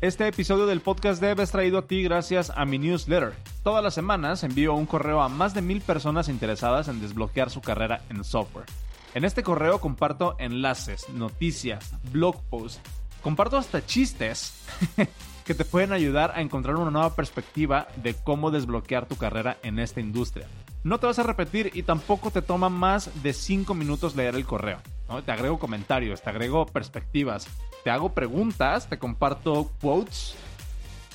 Este episodio del podcast Dev es traído a ti gracias a mi newsletter. Todas las semanas envío un correo a más de mil personas interesadas en desbloquear su carrera en software. En este correo comparto enlaces, noticias, blog posts, comparto hasta chistes que te pueden ayudar a encontrar una nueva perspectiva de cómo desbloquear tu carrera en esta industria. No te vas a repetir y tampoco te toma más de 5 minutos leer el correo. Te agrego comentarios, te agrego perspectivas, te hago preguntas, te comparto quotes.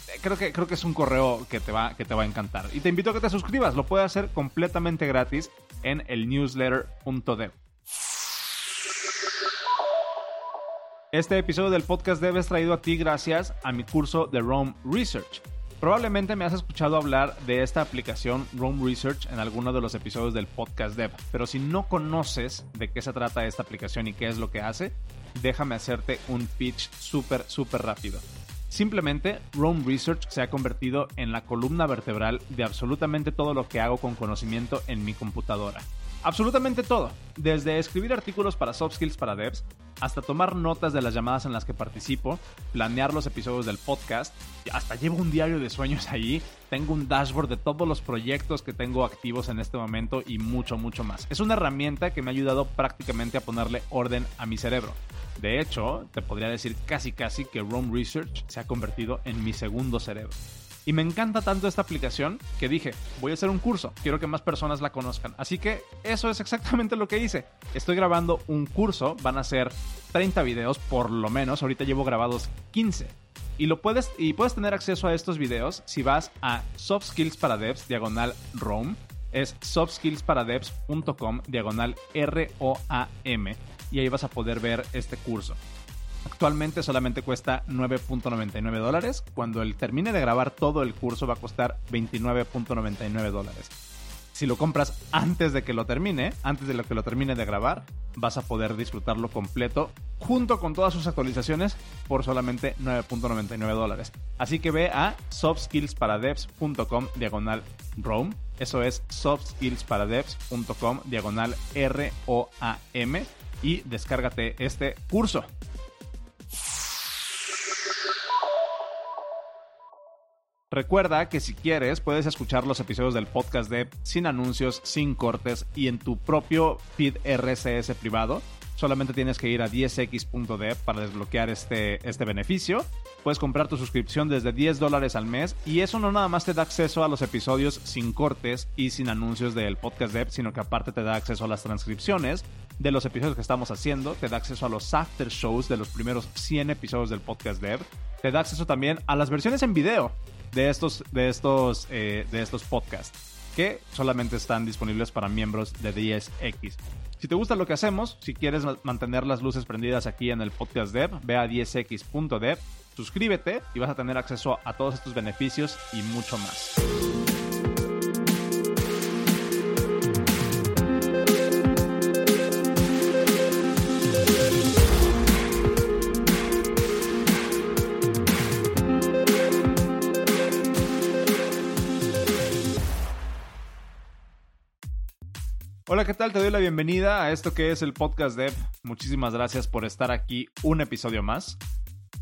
Eh, creo que, creo que es un correo que te, va, que te va a encantar. Y te invito a que te suscribas. Lo puedes hacer completamente gratis en el newsletter.dev. Este episodio del podcast Dev es traído a ti gracias a mi curso de Rome Research. Probablemente me has escuchado hablar de esta aplicación Rome Research en alguno de los episodios del podcast Dev, pero si no conoces de qué se trata esta aplicación y qué es lo que hace, déjame hacerte un pitch súper, súper rápido. Simplemente, Rome Research se ha convertido en la columna vertebral de absolutamente todo lo que hago con conocimiento en mi computadora. Absolutamente todo, desde escribir artículos para soft skills para devs, hasta tomar notas de las llamadas en las que participo, planear los episodios del podcast, hasta llevo un diario de sueños ahí, tengo un dashboard de todos los proyectos que tengo activos en este momento y mucho, mucho más. Es una herramienta que me ha ayudado prácticamente a ponerle orden a mi cerebro. De hecho, te podría decir casi casi que Rome Research se ha convertido en mi segundo cerebro. Y me encanta tanto esta aplicación que dije, voy a hacer un curso, quiero que más personas la conozcan. Así que eso es exactamente lo que hice. Estoy grabando un curso, van a ser 30 videos por lo menos, ahorita llevo grabados 15. Y, lo puedes, y puedes tener acceso a estos videos si vas a Soft Skills para Devs, diagonal ROM. Es softskillsparadevs.com, diagonal R-O-A-M. Y ahí vas a poder ver este curso. Actualmente solamente cuesta 9.99 dólares. Cuando él termine de grabar todo el curso va a costar 29.99 dólares. Si lo compras antes de que lo termine, antes de lo que lo termine de grabar, vas a poder disfrutarlo completo junto con todas sus actualizaciones por solamente 9.99 dólares. Así que ve a softskillsparadevs.com diagonal Rome. Eso es softskillsparadevs.com diagonal R-O-A-M y descárgate este curso. Recuerda que si quieres puedes escuchar los episodios del podcast de sin anuncios, sin cortes y en tu propio feed RSS privado. Solamente tienes que ir a 10x.dev para desbloquear este, este beneficio. Puedes comprar tu suscripción desde 10 dólares al mes y eso no nada más te da acceso a los episodios sin cortes y sin anuncios del podcast dev, sino que aparte te da acceso a las transcripciones de los episodios que estamos haciendo, te da acceso a los after shows de los primeros 100 episodios del podcast dev, te da acceso también a las versiones en video de estos, de estos, eh, de estos podcasts que solamente están disponibles para miembros de 10X. Si te gusta lo que hacemos, si quieres mantener las luces prendidas aquí en el podcast dev, ve a 10x.dev, suscríbete y vas a tener acceso a todos estos beneficios y mucho más. Hola, ¿qué tal? Te doy la bienvenida a esto que es el podcast Dev. Muchísimas gracias por estar aquí un episodio más.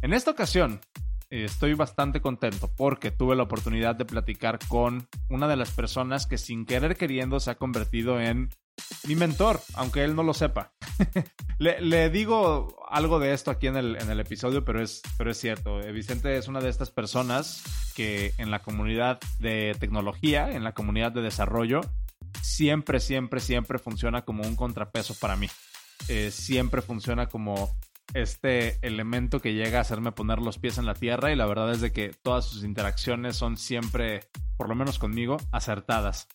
En esta ocasión eh, estoy bastante contento porque tuve la oportunidad de platicar con una de las personas que sin querer queriendo se ha convertido en mi mentor, aunque él no lo sepa. le, digo algo de esto aquí en el, episodio, pero es, pero es cierto. Eh, Vicente es una de estas personas que en la comunidad de tecnología, en la comunidad de desarrollo, siempre, siempre, siempre funciona como un contrapeso para mí. Eh, siempre funciona como este elemento que llega a hacerme poner los pies en la tierra y la verdad es de que todas sus interacciones son siempre, por lo menos conmigo, acertadas.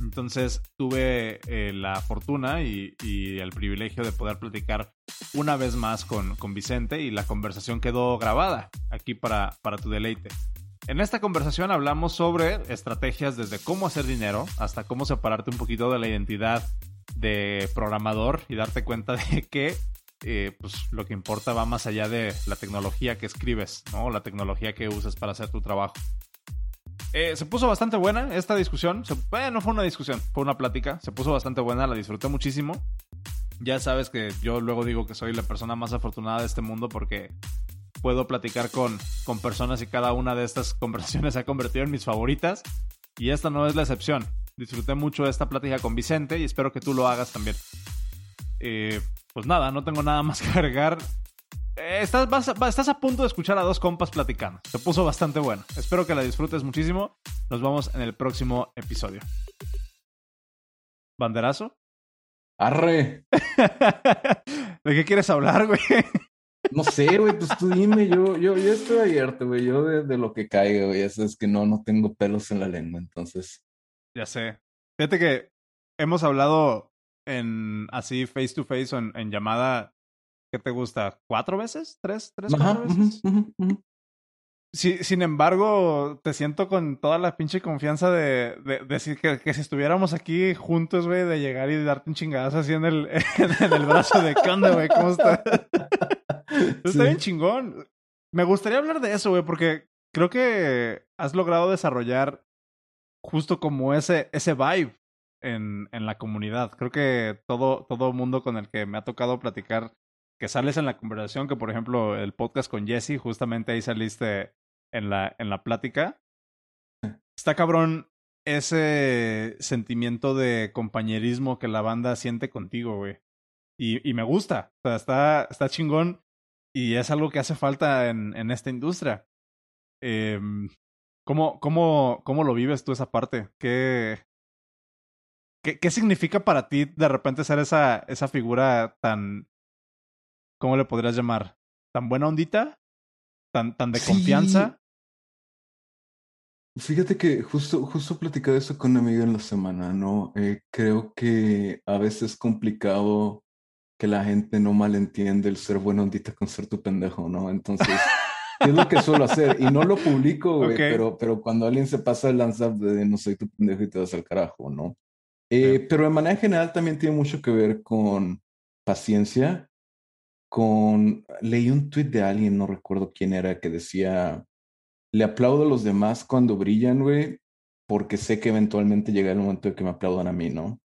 Entonces tuve eh, la fortuna y, el privilegio de poder platicar una vez más con, con Vicente y la conversación quedó grabada aquí para, para tu deleite. En esta conversación hablamos sobre estrategias desde cómo hacer dinero hasta cómo separarte un poquito de la identidad de programador y darte cuenta de que eh, pues, lo que importa va más allá de la tecnología que escribes, ¿no? La tecnología que usas para hacer tu trabajo. Eh, se puso bastante buena esta discusión. no fue una discusión, fue una plática. Se puso bastante buena, la disfruté muchísimo. Ya sabes que yo luego digo que soy la persona más afortunada de este mundo porque puedo platicar con, con personas y cada una de estas conversaciones se ha convertido en mis favoritas. Y esta no es la excepción. Disfruté mucho esta plática con Vicente y espero que tú lo hagas también. Eh, pues nada, no tengo nada más que agregar. Eh, estás, estás a punto de escuchar a dos compas platicando. Se puso bastante bueno. Espero que la disfrutes muchísimo. Nos vemos en el próximo episodio. ¿Banderazo? Arre. ¿De qué quieres hablar, güey? No sé, güey, pues tú dime, yo, yo, yo estoy abierto, güey, yo de, de, lo que caiga, güey, eso es que no, no tengo pelos en la lengua, entonces. Ya sé. Fíjate que hemos hablado en así face to face o en, en llamada, ¿qué te gusta? ¿Cuatro veces? ¿Tres? ¿Tres? Cuatro veces? Sí, sin embargo, te siento con toda la pinche confianza de, decir que, que, si estuviéramos aquí juntos, güey, de llegar y darte un chingadazo así en el, en el brazo de ¿qué güey? ¿Cómo está? Bien chingón. Me gustaría hablar de eso, güey, porque creo que has logrado desarrollar justo como ese, ese vibe en, en la comunidad. Creo que todo, todo mundo con el que me ha tocado platicar, que sales en la conversación, que por ejemplo el podcast con Jesse, justamente ahí saliste en la, en la plática. Está cabrón ese sentimiento de compañerismo que la banda siente contigo, güey. Y, y me gusta. O sea, está, está chingón y es algo que hace falta en, en esta industria. Eh, ¿cómo, cómo, ¿Cómo lo vives tú esa parte? ¿Qué, qué, qué significa para ti de repente ser esa, esa figura tan, ¿cómo le podrías llamar? ¿Tan buena ondita? ¿Tan, tan de confianza? Fíjate que justo, justo platicé eso con un amigo en la semana, ¿no? Eh, creo que a veces es complicado que la gente no malentiende el ser buena ondita con ser tu pendejo, ¿no? Entonces, es lo que suelo hacer? Y no lo publico, güey, pero, pero cuando alguien se pasa el lanza de no soy tu pendejo y te das al carajo, ¿no? Eh, Pero de manera general también tiene mucho que ver con paciencia, con... Leí un tweet de alguien, no recuerdo quién era, que decía, le aplaudo a los demás cuando brillan, güey, porque sé que eventualmente llega el momento de que me aplaudan a mí, ¿no?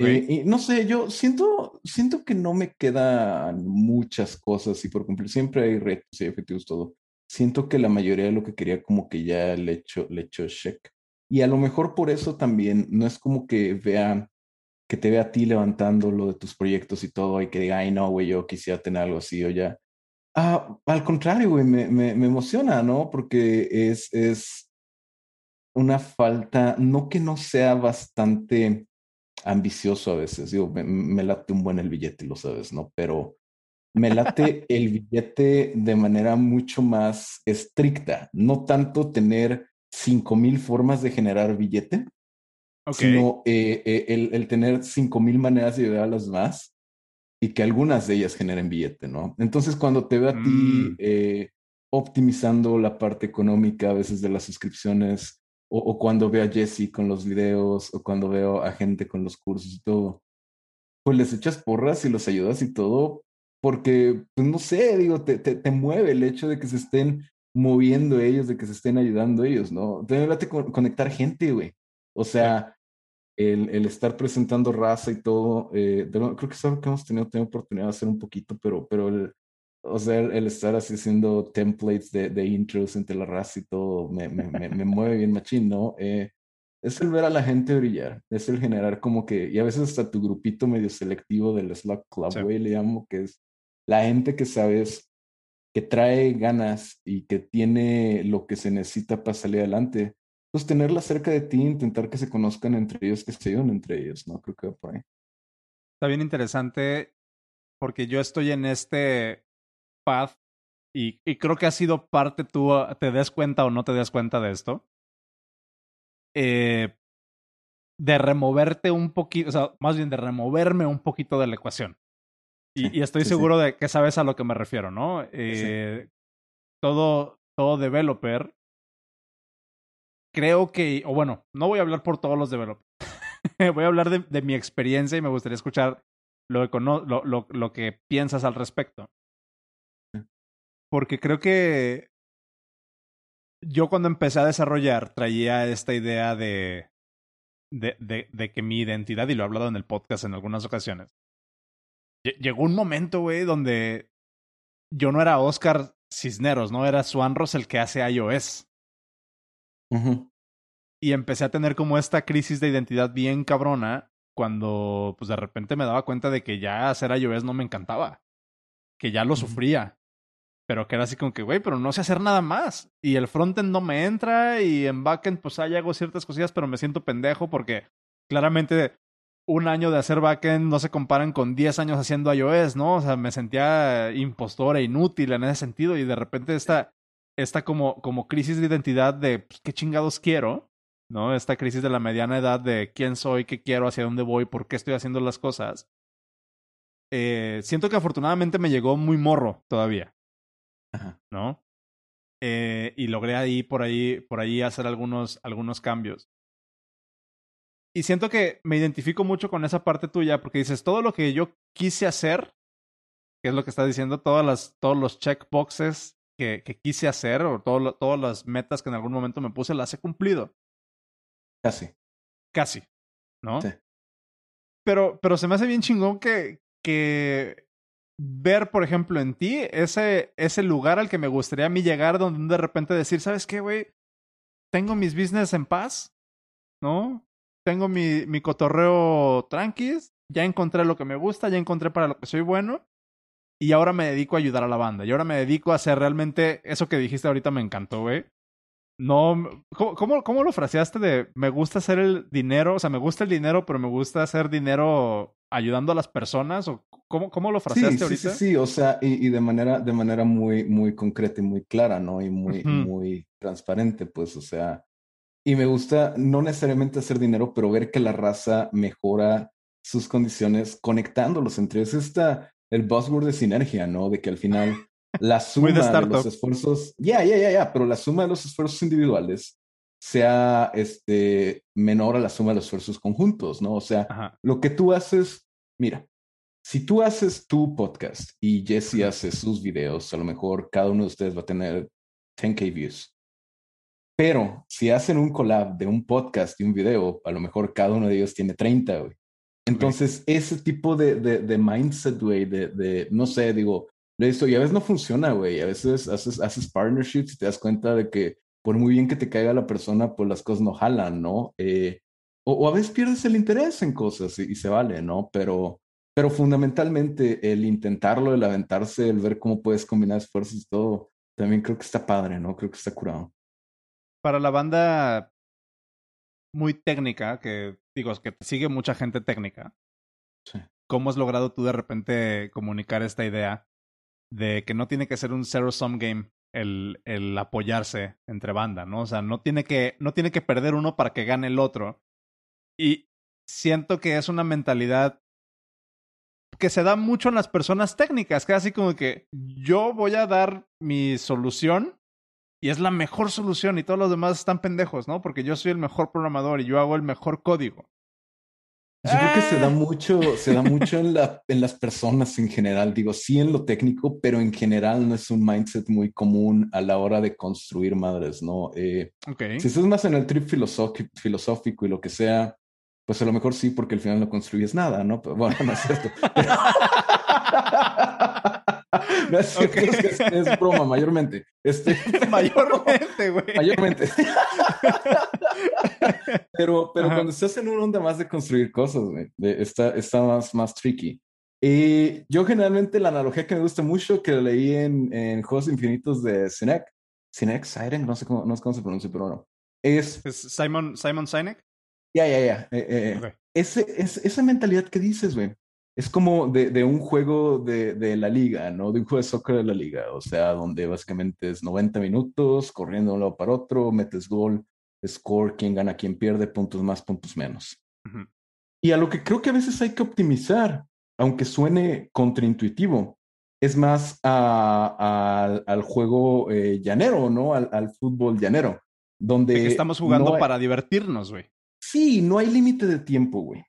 Eh, y no sé, yo siento, siento que no me quedan muchas cosas y por cumplir siempre hay retos y efectivos todo. Siento que la mayoría de lo que quería como que ya le hecho, le hecho check. Y a lo mejor por eso también no es como que vea, que te vea a ti levantando lo de tus proyectos y todo y que diga, ay no, güey, yo quisiera tener algo así o ya. Ah, al contrario, güey, me, me, me emociona, ¿no? Porque es, es una falta, no que no sea bastante ambicioso a veces. Digo, me, late un buen el billete, lo sabes, ¿no? Pero me late el billete de manera mucho más estricta. No tanto tener cinco mil formas de generar billete, sino eh, eh, el, el, tener cinco mil maneras de ayudar a los demás y que algunas de ellas generen billete, ¿no? Entonces, cuando te veo a ti mm. eh, optimizando la parte económica a veces de las suscripciones, o, cuando veo a Jesse con los videos, o cuando veo a gente con los cursos y todo, pues les echas porras y los ayudas y todo, porque, pues no sé, digo, te, te, te mueve el hecho de que se estén moviendo ellos, de que se estén ayudando ellos, ¿no? Debe conectar gente, güey. O sea, el, el, estar presentando raza y todo, eh, creo que es algo que hemos tenido, tenido oportunidad de hacer un poquito, pero, pero el, o sea, el, estar así haciendo templates de, de, intros entre la raza y todo me, me, me, mueve bien machín, ¿no? Eh, es el ver a la gente brillar, es el generar como que, y a veces hasta tu grupito medio selectivo del Slack Club, güey, le llamo, que es la gente que sabes que trae ganas y que tiene lo que se necesita para salir adelante. Pues tenerla cerca de ti, intentar que se conozcan entre ellos, que se ayuden entre ellos, ¿no? Creo que va por ahí. Está bien interesante porque yo estoy en este path y, y, creo que ha sido parte tú, te des cuenta o no te des cuenta de esto, eh, de removerte un poquito, o sea, más bien de removerme un poquito de la ecuación. Y, y estoy sí, seguro sí. de que sabes a lo que me refiero, ¿no? Eh, todo, todo developer, creo que, o bueno, no voy a hablar por todos los developers, voy a hablar de, de, mi experiencia y me gustaría escuchar lo que, lo, lo, lo que piensas al respecto porque creo que yo cuando empecé a desarrollar traía esta idea de, de, de, de que mi identidad, y lo he hablado en el podcast en algunas ocasiones, llegó un momento, güey, donde yo no era Oscar Cisneros, ¿no? Era Swan Ross el que hace iOS. Y empecé a tener como esta crisis de identidad bien cabrona cuando pues de repente me daba cuenta de que ya hacer iOS no me encantaba, que ya lo sufría, pero que era así como que, güey, pero no sé hacer nada más. Y el frontend no me entra y en backend pues ahí hago ciertas cosillas, pero me siento pendejo porque claramente un año de hacer backend no se comparan con 10 años haciendo iOS, ¿no? O sea, me sentía impostor e inútil en ese sentido y de repente esta, esta como, como crisis de identidad de pues, qué chingados quiero, ¿no? Esta crisis de la mediana edad de quién soy, qué quiero, hacia dónde voy, por qué estoy haciendo las cosas. Eh, siento que afortunadamente me llegó muy morro todavía, ¿no? Eh, y logré ahí por ahí por ahí hacer algunos algunos cambios. Y siento que me identifico mucho con esa parte tuya porque dices, todo lo que yo quise hacer, que es lo que estás diciendo, todas las, todos los checkboxes que, que quise hacer o todo, todas las metas que en algún momento me puse, las he cumplido. Casi. Casi, ¿no? Sí. Pero, pero se me hace bien chingón que, que ver, por ejemplo, en ti ese, ese lugar al que me gustaría a mí llegar, donde de repente decir, ¿sabes qué, güey? Tengo mis business en paz, ¿no? tengo mi, mi cotorreo tranquis, ya encontré lo que me gusta, ya encontré para lo que soy bueno y ahora me dedico a ayudar a la banda. Y ahora me dedico a hacer realmente eso que dijiste ahorita me encantó, güey. No, ¿cómo, ¿cómo, lo fraseaste de me gusta hacer el dinero? O sea, me gusta el dinero, pero me gusta hacer dinero ayudando a las personas. ¿O cómo, cómo lo fraseaste sí, ahorita? Sí, sí, o sea, y, y, de manera, de manera muy, muy concreta y muy clara, ¿no? Y muy, muy transparente, pues, o sea, y me gusta no necesariamente hacer dinero, pero ver que la raza mejora sus condiciones conectándolos entre ellos. Está el buzzword de sinergia, ¿no? De que al final la suma de, los esfuerzos, ya, ya, ya, ya, pero la suma de los esfuerzos individuales sea este, menor a la suma de los esfuerzos conjuntos, ¿no? O sea, lo que tú haces, mira, si tú haces tu podcast y Jesse hace sus videos, a lo mejor cada uno de ustedes va a tener 10k views. Pero si hacen un collab de un podcast y un video, a lo mejor cada uno de ellos tiene 30, güey. Entonces, ese tipo de, de, de mindset, güey, de, de, no sé, digo, lo he y a veces no funciona, güey. A veces haces, haces partnerships y te das cuenta de que por muy bien que te caiga la persona, pues las cosas no jalan, ¿no? Eh, o, o, a veces pierdes el interés en cosas y, y, se vale, ¿no? Pero, pero fundamentalmente el intentarlo, el aventarse, el ver cómo puedes combinar esfuerzos y todo, también creo que está padre, ¿no? Creo que está curado para la banda muy técnica, que digo, que te sigue mucha gente técnica, sí. ¿cómo has logrado tú de repente comunicar esta idea de que no tiene que ser un zero-sum game el, el apoyarse entre banda, ¿no? O sea, no tiene, que, no tiene que perder uno para que gane el otro. Y siento que es una mentalidad que se da mucho en las personas técnicas, que así como que yo voy a dar mi solución y es la mejor solución y todos los demás están pendejos, ¿no? Porque yo soy el mejor programador y yo hago el mejor código. Yo creo que se da ¡Ah! mucho, se da mucho en, la, en las personas en general. Digo, sí en lo técnico, pero en general no es un mindset muy común a la hora de construir madres, ¿no? Eh, okay. Si estás más en el trip filosófico y lo que sea, pues a lo mejor sí, porque al final no construyes nada, ¿no? Pero, bueno, no es cierto. No es, okay. es, es, broma, mayormente. Este, mayormente, güey. Mayormente. pero pero cuando estás en una onda más de construir cosas, güey, está, está más, más tricky. Y yo generalmente la analogía que me gusta mucho, que leí en, en Juegos Infinitos de Sinek, Sinek, Siren, no sé cómo, no sé cómo se pronuncia, pero bueno. Es, ¿Es Simon, Simon Sinek? Ya, ya, ya. Eh, eh, okay. ese, es, esa mentalidad que dices, güey es como de, de un juego de, de, la liga, ¿no? De un juego de soccer de la liga, o sea, donde básicamente es 90 minutos, corriendo de un lado para otro, metes gol, score, quién gana, quién pierde, puntos más, puntos menos. Uh -huh. Y a lo que creo que a veces hay que optimizar, aunque suene contraintuitivo, es más a, a, al juego eh, llanero, ¿no? Al, al, fútbol llanero, donde... De que estamos jugando no hay... para divertirnos, güey. Sí, no hay límite de tiempo, güey.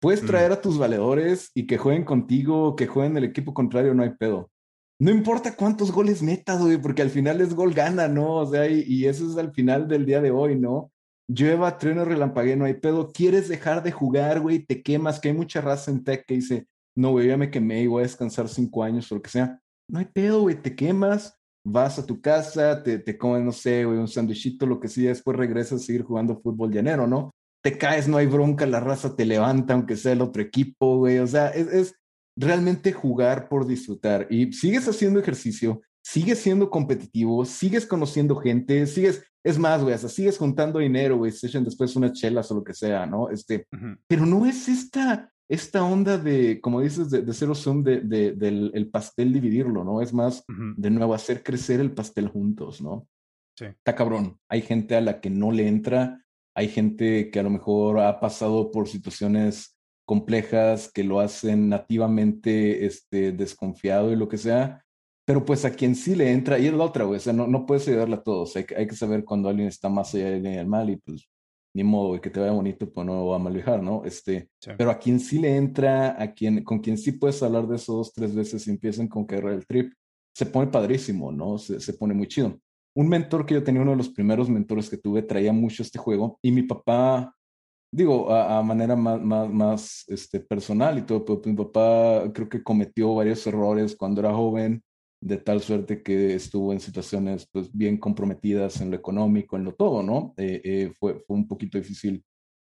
Puedes traer a tus valedores y que jueguen contigo, que jueguen el equipo contrario, no hay pedo. No importa cuántos goles metas, güey, porque al final es gol gana, ¿no? O sea, y, y, eso es al final del día de hoy, ¿no? Llueva, trueno, relampague, no hay pedo. ¿Quieres dejar de jugar, güey? Te quemas, que hay mucha raza en tech que dice, no, güey, ya me quemé y voy a descansar cinco años o lo que sea. No hay pedo, güey, te quemas, vas a tu casa, te, te comes, no sé, güey, un sándwichito, lo que sea, después regresas a seguir jugando fútbol llanero, ¿no? Te caes, no hay bronca, la raza te levanta, aunque sea el otro equipo, güey. O sea, es, es realmente jugar por disfrutar. Y sigues haciendo ejercicio, sigues siendo competitivo, sigues conociendo gente, sigues, es más, güey, hasta sigues juntando dinero, güey, se echan después unas chelas o lo que sea, ¿no? Este, pero no es esta, esta onda de, como dices, de, de cero zoom, de, de, del el pastel dividirlo, ¿no? Es más, de nuevo, hacer crecer el pastel juntos, ¿no? Sí. Está cabrón. Hay gente a la que no le entra, hay gente que a lo mejor ha pasado por situaciones complejas que lo hacen nativamente este, desconfiado y lo que sea, pero pues a quien sí le entra, y es la otra, güey, o sea, no, no puedes ayudarle a todos, hay, hay, que saber cuando alguien está más allá del mal y pues ni modo, güey, que te vaya bonito, pues no va a malvijar, ¿no? Este, sí. pero a quien sí le entra, a quien, con quien sí puedes hablar de eso dos, tres veces y empiezan con que el trip, se pone padrísimo, ¿no? Se, se pone muy chido. Un mentor que yo tenía, uno de los primeros mentores que tuve, traía mucho este juego y mi papá, digo, a, a manera más, más, más este, personal y todo, pero mi papá creo que cometió varios errores cuando era joven, de tal suerte que estuvo en situaciones pues bien comprometidas en lo económico, en lo todo, ¿no? Eh, eh, fue, fue un poquito difícil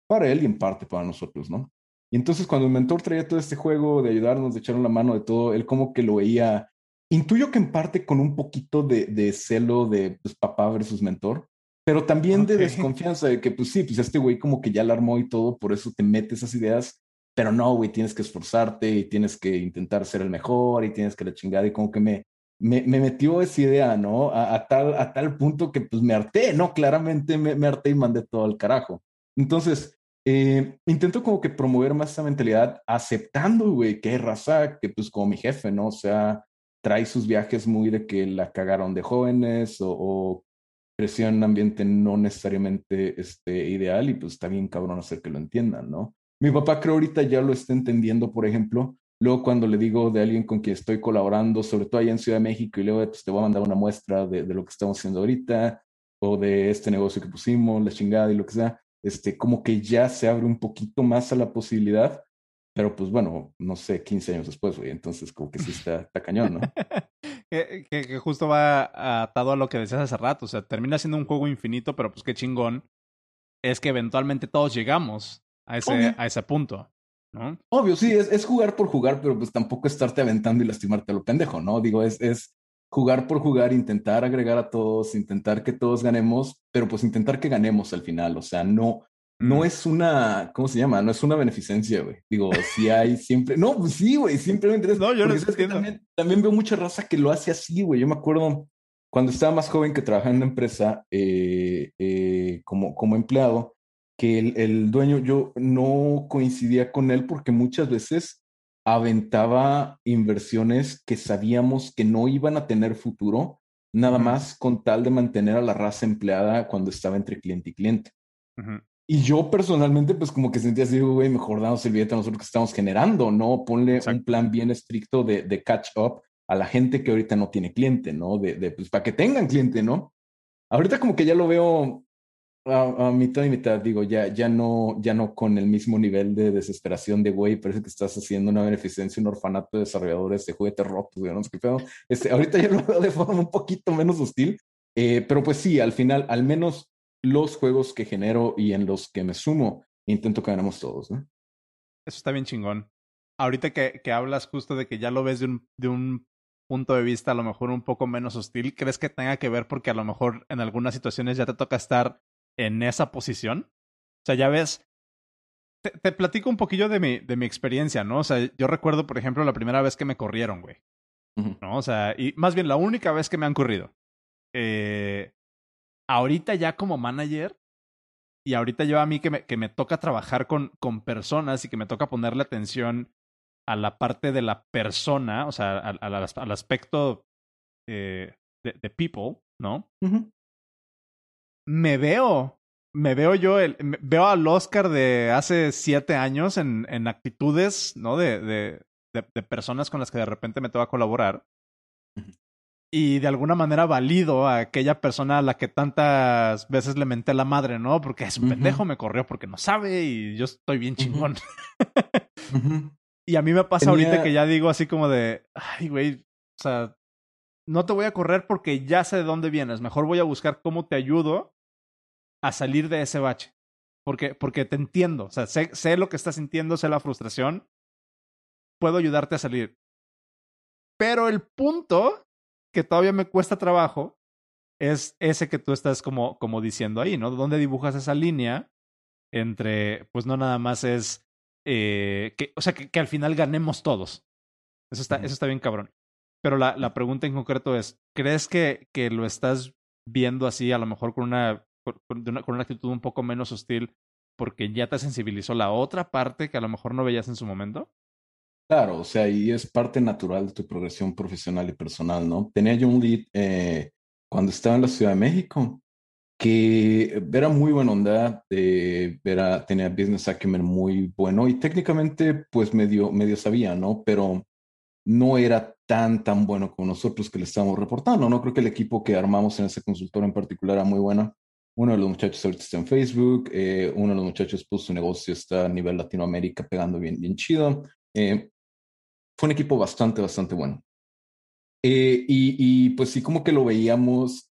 para él y en parte para nosotros, ¿no? Y entonces cuando el mentor traía todo este juego de ayudarnos, de echarnos la mano de todo, él como que lo veía, intuyo que en parte con un poquito de, de celo de pues, papá versus mentor, pero también okay. de desconfianza de que pues sí, pues este güey como que ya la armó y todo, por eso te mete esas ideas, pero no, güey, tienes que esforzarte y tienes que intentar ser el mejor y tienes que la chingada y como que me, me, me, metió esa idea, ¿no? A, a, tal, a tal punto que pues me harté, ¿no? Claramente me, me harté y mandé todo al carajo. Entonces, eh, intento como que promover más esa mentalidad, aceptando, güey, que hay raza que pues como mi jefe, ¿no? O sea, trae sus viajes muy de que la cagaron de jóvenes o, o creció en un ambiente no necesariamente este, ideal y pues está bien cabrón hacer que lo entiendan, ¿no? Mi papá creo ahorita ya lo está entendiendo, por ejemplo, Luego cuando le digo de alguien con quien estoy colaborando, sobre todo allá en Ciudad de México, y luego pues, te voy a mandar una muestra de, de, lo que estamos haciendo ahorita, o de este negocio que pusimos, la chingada y lo que sea, este, como que ya se abre un poquito más a la posibilidad, pero pues bueno, no sé, 15 años después, güey, entonces como que sí está, está cañón, ¿no? que, que, que, justo va atado a lo que decías hace rato, o sea, termina siendo un juego infinito, pero pues qué chingón, es que eventualmente todos llegamos a ese, a ese punto. ¿No? Obvio, sí, es, es, jugar por jugar, pero pues tampoco estarte aventando y lastimarte a lo pendejo, ¿no? Digo, es, es jugar por jugar, intentar agregar a todos, intentar que todos ganemos, pero pues intentar que ganemos al final, o sea, no, no mm. es una, ¿cómo se llama? No es una beneficencia, güey. Digo, si hay siempre, no, pues sí, güey, simplemente No, yo no entiendo. También, también, veo mucha raza que lo hace así, güey. Yo me acuerdo cuando estaba más joven que trabajaba en una empresa eh, eh, como, como empleado, que el, el, dueño, yo no coincidía con él porque muchas veces aventaba inversiones que sabíamos que no iban a tener futuro, nada uh -huh. más con tal de mantener a la raza empleada cuando estaba entre cliente y cliente. Uh -huh. Y yo personalmente, pues como que sentía así, güey, mejor danos el billete a nosotros que estamos generando, ¿no? Ponle Exacto. un plan bien estricto de, de, catch up a la gente que ahorita no tiene cliente, ¿no? De, de pues para que tengan cliente, ¿no? Ahorita como que ya lo veo a, a, mitad y mitad, digo, ya, ya, no, ya no con el mismo nivel de desesperación de, güey, parece que estás haciendo una beneficencia, un orfanato de desarrolladores de juguetes rotos, no qué pedo. Este, ahorita ya lo veo de forma un poquito menos hostil, eh, pero pues sí, al final, al menos los juegos que genero y en los que me sumo, intento que ganemos todos, ¿no? Eso está bien chingón. Ahorita que, que hablas justo de que ya lo ves de un, de un punto de vista a lo mejor un poco menos hostil, ¿crees que tenga que ver porque a lo mejor en algunas situaciones ya te toca estar en esa posición. O sea, ya ves, te, te, platico un poquillo de mi, de mi experiencia, ¿no? O sea, yo recuerdo, por ejemplo, la primera vez que me corrieron, güey. Uh -huh. ¿No? O sea, y más bien la única vez que me han corrido. Eh, ahorita ya como manager, y ahorita yo a mí que me, que me toca trabajar con, con personas y que me toca ponerle atención a la parte de la persona, o sea, al, al, al aspecto eh, de, de, people, ¿no? Uh -huh me veo, me veo yo, el, veo al Oscar de hace siete años en, en actitudes, ¿no? De, de, de, de, personas con las que de repente me toca colaborar. Y de alguna manera valido a aquella persona a la que tantas veces le menté la madre, ¿no? Porque es un uh -huh. pendejo, me corrió porque no sabe y yo estoy bien chingón. Uh -huh. y a mí me pasa Tenía... ahorita que ya digo así como de, ay, güey, o sea, no te voy a correr porque ya sé de dónde vienes, mejor voy a buscar cómo te ayudo a salir de ese bache. Porque, porque te entiendo, o sea, sé, sé lo que estás sintiendo, sé la frustración, puedo ayudarte a salir. Pero el punto que todavía me cuesta trabajo es ese que tú estás como, como diciendo ahí, ¿no? ¿Dónde dibujas esa línea entre, pues no nada más es, eh, que, o sea, que, que, al final ganemos todos. Eso está, eso está bien cabrón. Pero la, la pregunta en concreto es, ¿crees que, que lo estás viendo así, a lo mejor con una, con, una, con una actitud un poco menos hostil, porque ya te sensibilizó la otra parte que a lo mejor no veías en su momento? Claro, o sea, y es parte natural de tu progresión profesional y personal, ¿no? Tenía yo un lead eh, cuando estaba en la Ciudad de México que era muy buena onda, eh, era, tenía business acumen muy bueno y técnicamente pues medio, medio sabía, ¿no? Pero no era tan, tan bueno como nosotros que le estábamos reportando, ¿no? Creo que el equipo que armamos en ese consultor en particular era muy bueno. Uno de los muchachos ahorita está en Facebook, eh, uno de los muchachos puso su negocio, está a nivel Latinoamérica pegando bien, bien chido. Eh, fue un equipo bastante, bastante bueno. Eh, y, y, pues sí, como que lo veíamos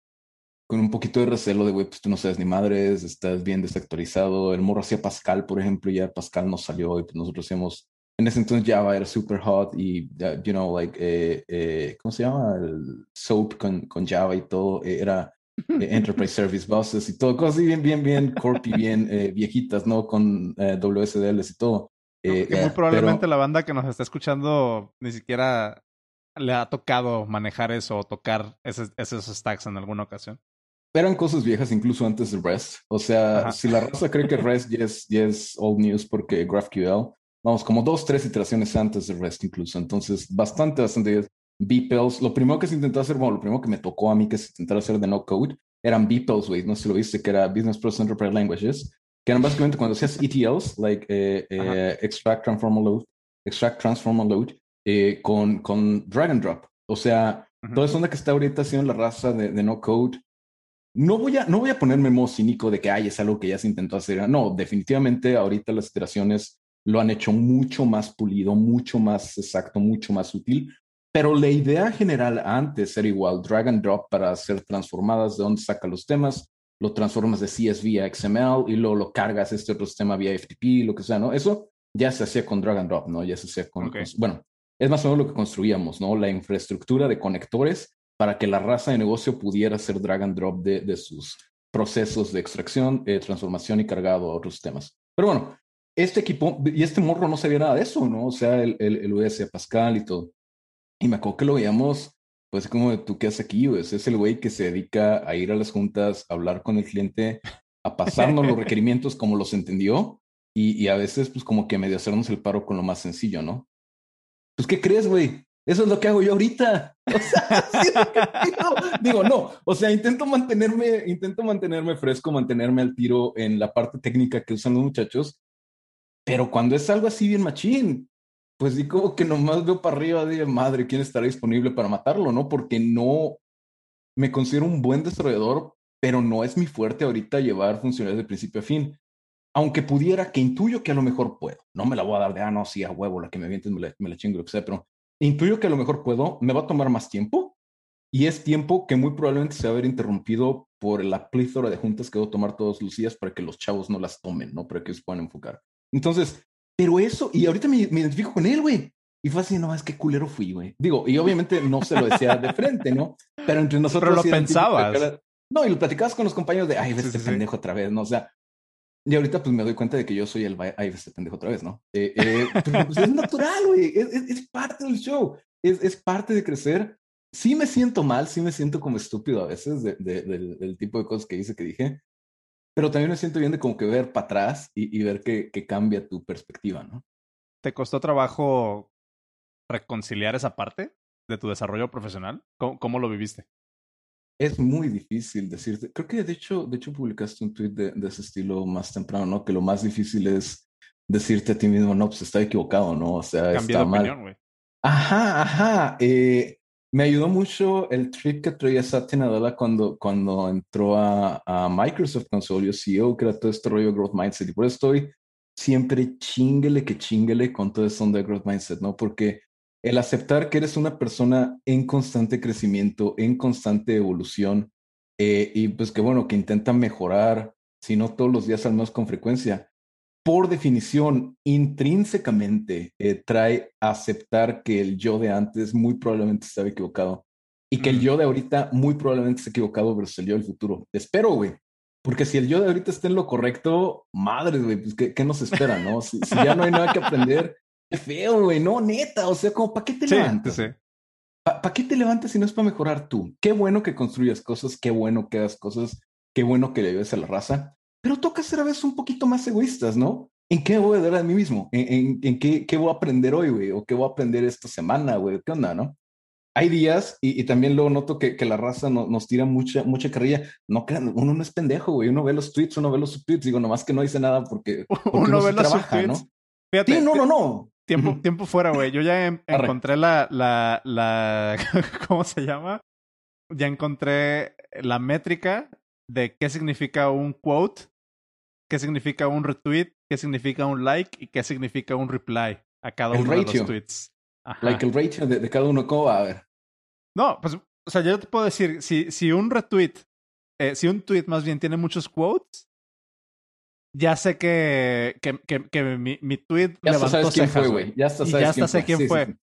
con un poquito de recelo de, güey, pues tú no sabes ni madres, estás bien desactualizado. El morro hacía Pascal, por ejemplo, ya Pascal nos salió y pues nosotros hacíamos, en ese entonces Java era super hot y, you know, like, eh, eh, ¿cómo se llama? El SOAP con, con Java y todo, eh, era eh, Enterprise Service Buses y todo, cosas bien, bien, bien corpy, bien viejitas, ¿no? Con WSDLs y todo. Eh, que muy probablemente pero... la banda que nos está escuchando ni siquiera le ha tocado manejar eso o tocar esos, esos stacks en alguna ocasión. Eran cosas viejas incluso antes de REST. O sea, Ajá. si la raza cree que REST ya es, ya es old news porque GraphQL, vamos, como dos, tres iteraciones antes de REST incluso. Entonces, bastante, bastante BPELs. Lo primero que se intentó hacer, bueno, lo primero que me tocó a mí que se intentara hacer de no code eran BPELs, güey. No sé si lo viste, que era Business Process Enterprise Languages que eran básicamente cuando hacías ETLs, like eh, eh, extract, transform, load, extract, transform, load, eh, con, con drag and drop. O sea, -huh. toda esa onda que está ahorita haciendo la raza de, de, no code. No voy, a, no voy a ponerme modo cínico de que ay, es algo que ya se intentó hacer. No, definitivamente ahorita las iteraciones lo han hecho mucho más pulido, mucho más exacto, mucho más útil. Pero la idea general antes era igual, drag and drop para ser transformadas, de dónde saca los temas, lo transformas de CSV a XML y luego lo cargas este otro sistema vía FTP, lo que sea, ¿no? Eso ya se hacía con drag and drop, ¿no? Ya se hacía con, okay. con, bueno, es más o menos lo que construíamos, ¿no? La infraestructura de conectores para que la raza de negocio pudiera hacer drag and drop de, de sus procesos de extracción, eh, transformación y cargado a otros sistemas. Pero bueno, este equipo y este morro no sabía nada de eso, ¿no? O sea, el, el, el US Pascal y todo. Y me acuerdo que lo veíamos pues como tú qué haces aquí, pues es el güey que se dedica a ir a las juntas, a hablar con el cliente, a pasarnos los requerimientos como los entendió y, y, a veces pues como que medio hacernos el paro con lo más sencillo, ¿no? Pues ¿qué crees, güey? Eso es lo que hago yo ahorita. O sea, ¿sí digo, digo, no, o sea, intento mantenerme, intento mantenerme fresco, mantenerme al tiro en la parte técnica que usan los muchachos, pero cuando es algo así bien machín, pues sí, como que nomás veo para arriba de madre quién estará disponible para matarlo, ¿no? Porque no me considero un buen desarrollador, pero no es mi fuerte ahorita llevar funciones de principio a fin. Aunque pudiera, que intuyo que a lo mejor puedo. No me la voy a dar de, ah, no, sí, a huevo, la que me avientes me la, me la chingo, lo que sea, pero intuyo que a lo mejor puedo, me va a tomar más tiempo y es tiempo que muy probablemente se va a ver interrumpido por la plítora de juntas que debo tomar todos los días para que los chavos no las tomen, ¿no? Para que se puedan enfocar. Entonces, pero eso, y ahorita me, me identifico con él, güey. Y fue así, no, es que culero fui, güey. Digo, y obviamente no se lo decía de frente, ¿no? Pero entre nosotros. Pero lo pensabas. No, y lo platicabas con los compañeros de, ay, ves sí, este sí, pendejo sí. otra vez, ¿no? O sea, y ahorita pues me doy cuenta de que yo soy el, ay, ves este pendejo otra vez, ¿no? Eh, eh, pero pues es natural, güey. Es, es, es, parte del show. Es, es parte de crecer. Sí me siento mal, sí me siento como estúpido a veces de, de, del, del tipo de cosas que hice, que dije. Pero también me siento bien de como que ver para atrás y, y ver que, que cambia tu perspectiva, ¿no? ¿Te costó trabajo reconciliar esa parte de tu desarrollo profesional? ¿Cómo, cómo lo viviste? Es muy difícil decirte. Creo que de hecho, de hecho publicaste un tweet de, de, ese estilo más temprano, ¿no? Que lo más difícil es decirte a ti mismo, no, pues está equivocado, ¿no? O sea, Cambié está de mal. opinión, güey. Ajá, ajá. Eh, me ayudó mucho el trip que traía Satya Nadella cuando, cuando entró a, Microsoft Console, yo CEO, que todo este rollo de Growth Mindset. Y por eso estoy siempre chinguele que chinguele con todo eso de Growth Mindset, ¿no? Porque el aceptar que eres una persona en constante crecimiento, en constante evolución, eh, y pues que bueno, que intenta mejorar, si no todos los días al menos con frecuencia, por definición, intrínsecamente eh, trae aceptar que el yo de antes muy probablemente estaba equivocado y que el yo de ahorita muy probablemente esté equivocado versus el yo del futuro. Espero, güey. Porque si el yo de ahorita está en lo correcto, madre, güey, pues ¿qué, nos espera, no? Si, ya no hay nada que aprender, qué feo, güey, no, neta, o sea, como, ¿para qué te levantas? ¿Para qué te levantas si no es para mejorar tú? Qué bueno que construyas cosas, qué bueno que hagas cosas, qué bueno que le ayudes a la raza, pero toca ser a veces un poquito más egoístas, ¿no? ¿En qué voy a dar a mí mismo? ¿En, en, qué, qué, voy a aprender hoy, güey? ¿O qué voy a aprender esta semana, güey? ¿Qué onda, no? Hay días, y, también luego noto que, que la raza nos tira mucha, mucha carrilla. No crean, uno no es pendejo, güey. Uno ve los tweets, uno ve los subtweets. Digo, nomás que no dice nada porque, uno, ve los trabaja, ¿no? Fíjate, no, no, no. Tiempo, tiempo fuera, güey. Yo ya encontré la, la, la, ¿cómo se llama? Ya encontré la métrica de qué significa un quote qué significa un retweet, qué significa un like y qué significa un reply a cada uno de los tweets. Like el ratio de, cada uno, ¿cómo va a ver? No, pues, o sea, yo te puedo decir, si, si un retweet, eh, si un tweet más bien tiene muchos quotes, ya sé que, que, que, mi, mi tweet ya levantó sabes quién fue, güey. Ya, sabes ya hasta sé quién fue.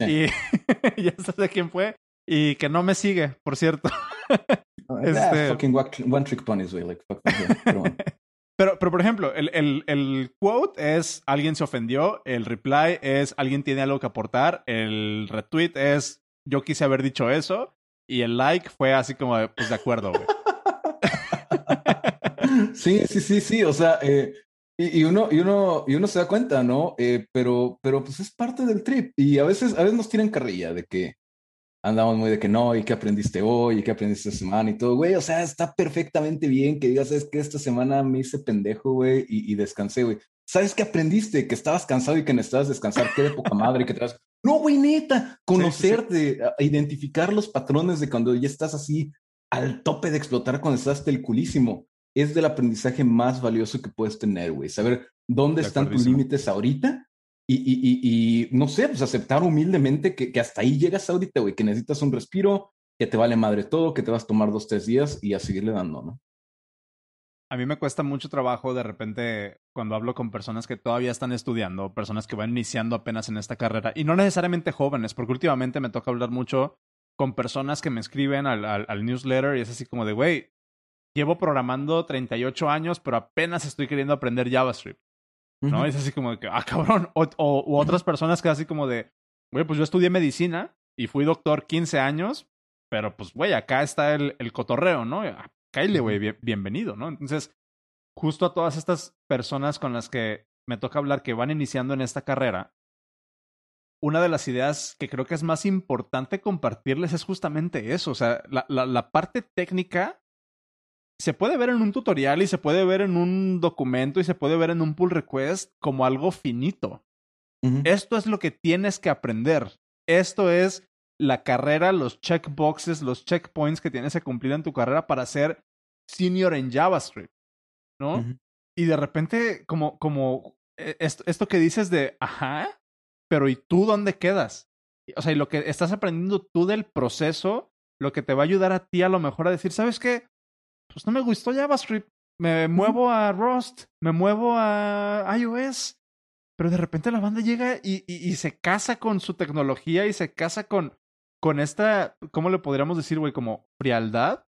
Y ya sé quién fue. Y que no me sigue, por cierto. este... fucking one trick ponies, güey. Like, fucking, Pero, pero por ejemplo, el, el, el, quote es alguien se ofendió, el reply es alguien tiene algo que aportar, el retweet es yo quise haber dicho eso, y el like fue así como, pues de acuerdo. Sí, sí, sí, sí, o sea, eh, y, y, uno, y, uno, y uno se da cuenta, ¿no? Eh, pero, pero pues es parte del trip, y a veces, a veces nos tiran carrilla de que, andamos muy de que no, y qué aprendiste hoy, y qué aprendiste esta semana y todo, güey, o sea, está perfectamente bien que digas, es que esta semana me hice pendejo, güey, y, descansé, güey. ¿Sabes qué aprendiste? Que estabas cansado y que necesitabas descansar, qué de poca madre, que te vas... No, güey, neta, conocerte, identificar los patrones de cuando ya estás así al tope de explotar cuando estás el culísimo. Es del aprendizaje más valioso que puedes tener, güey. Saber dónde están tus límites ahorita y, y, y, no sé, pues aceptar humildemente que, que hasta ahí llegas ahorita, güey, que necesitas un respiro, que te vale madre todo, que te vas a tomar dos, tres días y a seguirle dando, ¿no? A mí me cuesta mucho trabajo de repente cuando hablo con personas que todavía están estudiando, personas que van iniciando apenas en esta carrera, y no necesariamente jóvenes, porque últimamente me toca hablar mucho con personas que me escriben al, al, al newsletter y es así como de, güey, llevo programando 38 años, pero apenas estoy queriendo aprender JavaScript. ¿No? Es así como de que, ah, cabrón. O, o otras personas que así como de, güey, pues yo estudié medicina y fui doctor 15 años, pero pues, güey, acá está el, el cotorreo, ¿no? Ah, Kyle, güey, bienvenido, ¿no? Entonces, justo a todas estas personas con las que me toca hablar que van iniciando en esta carrera, una de las ideas que creo que es más importante compartirles es justamente eso, o sea, la, la, la parte técnica se puede ver en un tutorial y se puede ver en un documento y se puede ver en un pull request como algo finito. Esto es lo que tienes que aprender. Esto es la carrera, los checkboxes, los checkpoints que tienes que cumplir en tu carrera para ser senior en JavaScript, ¿no? Y de repente, como, como e, esto, esto que dices de, ajá, pero ¿y tú dónde quedas? O sea, y lo que estás aprendiendo tú del proceso, lo que te va a ayudar a ti a lo mejor a decir, ¿sabes qué? Pues no me gustó JavaScript. Me muevo a Rust, me muevo a iOS. Pero de repente la banda llega y, y, se casa con su tecnología y se casa con, con esta, ¿cómo le podríamos decir, güey? Como frialdad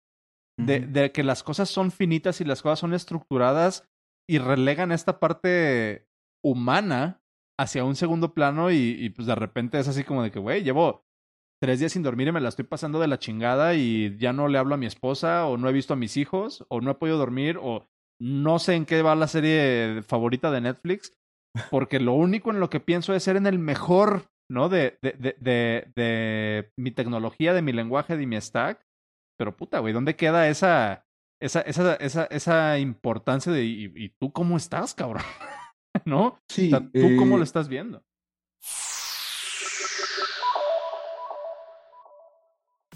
de, de, que las cosas son finitas y las cosas son estructuradas y relegan esta parte humana hacia un segundo plano y, y pues de repente es así como de que, güey, llevo tres días sin dormir y me la estoy pasando de la chingada y ya no le hablo a mi esposa o no he visto a mis hijos o no he podido dormir o no sé en qué va la serie favorita de Netflix porque lo único en lo que pienso es ser en el mejor, ¿no? De, de, de, de, de mi tecnología, de mi lenguaje, de mi stack. Pero puta, güey, ¿dónde queda esa, esa, esa, esa, esa importancia de ¿y, tú cómo estás, cabrón? ¿No? Sí. ¿Tú cómo lo eh, estás viendo?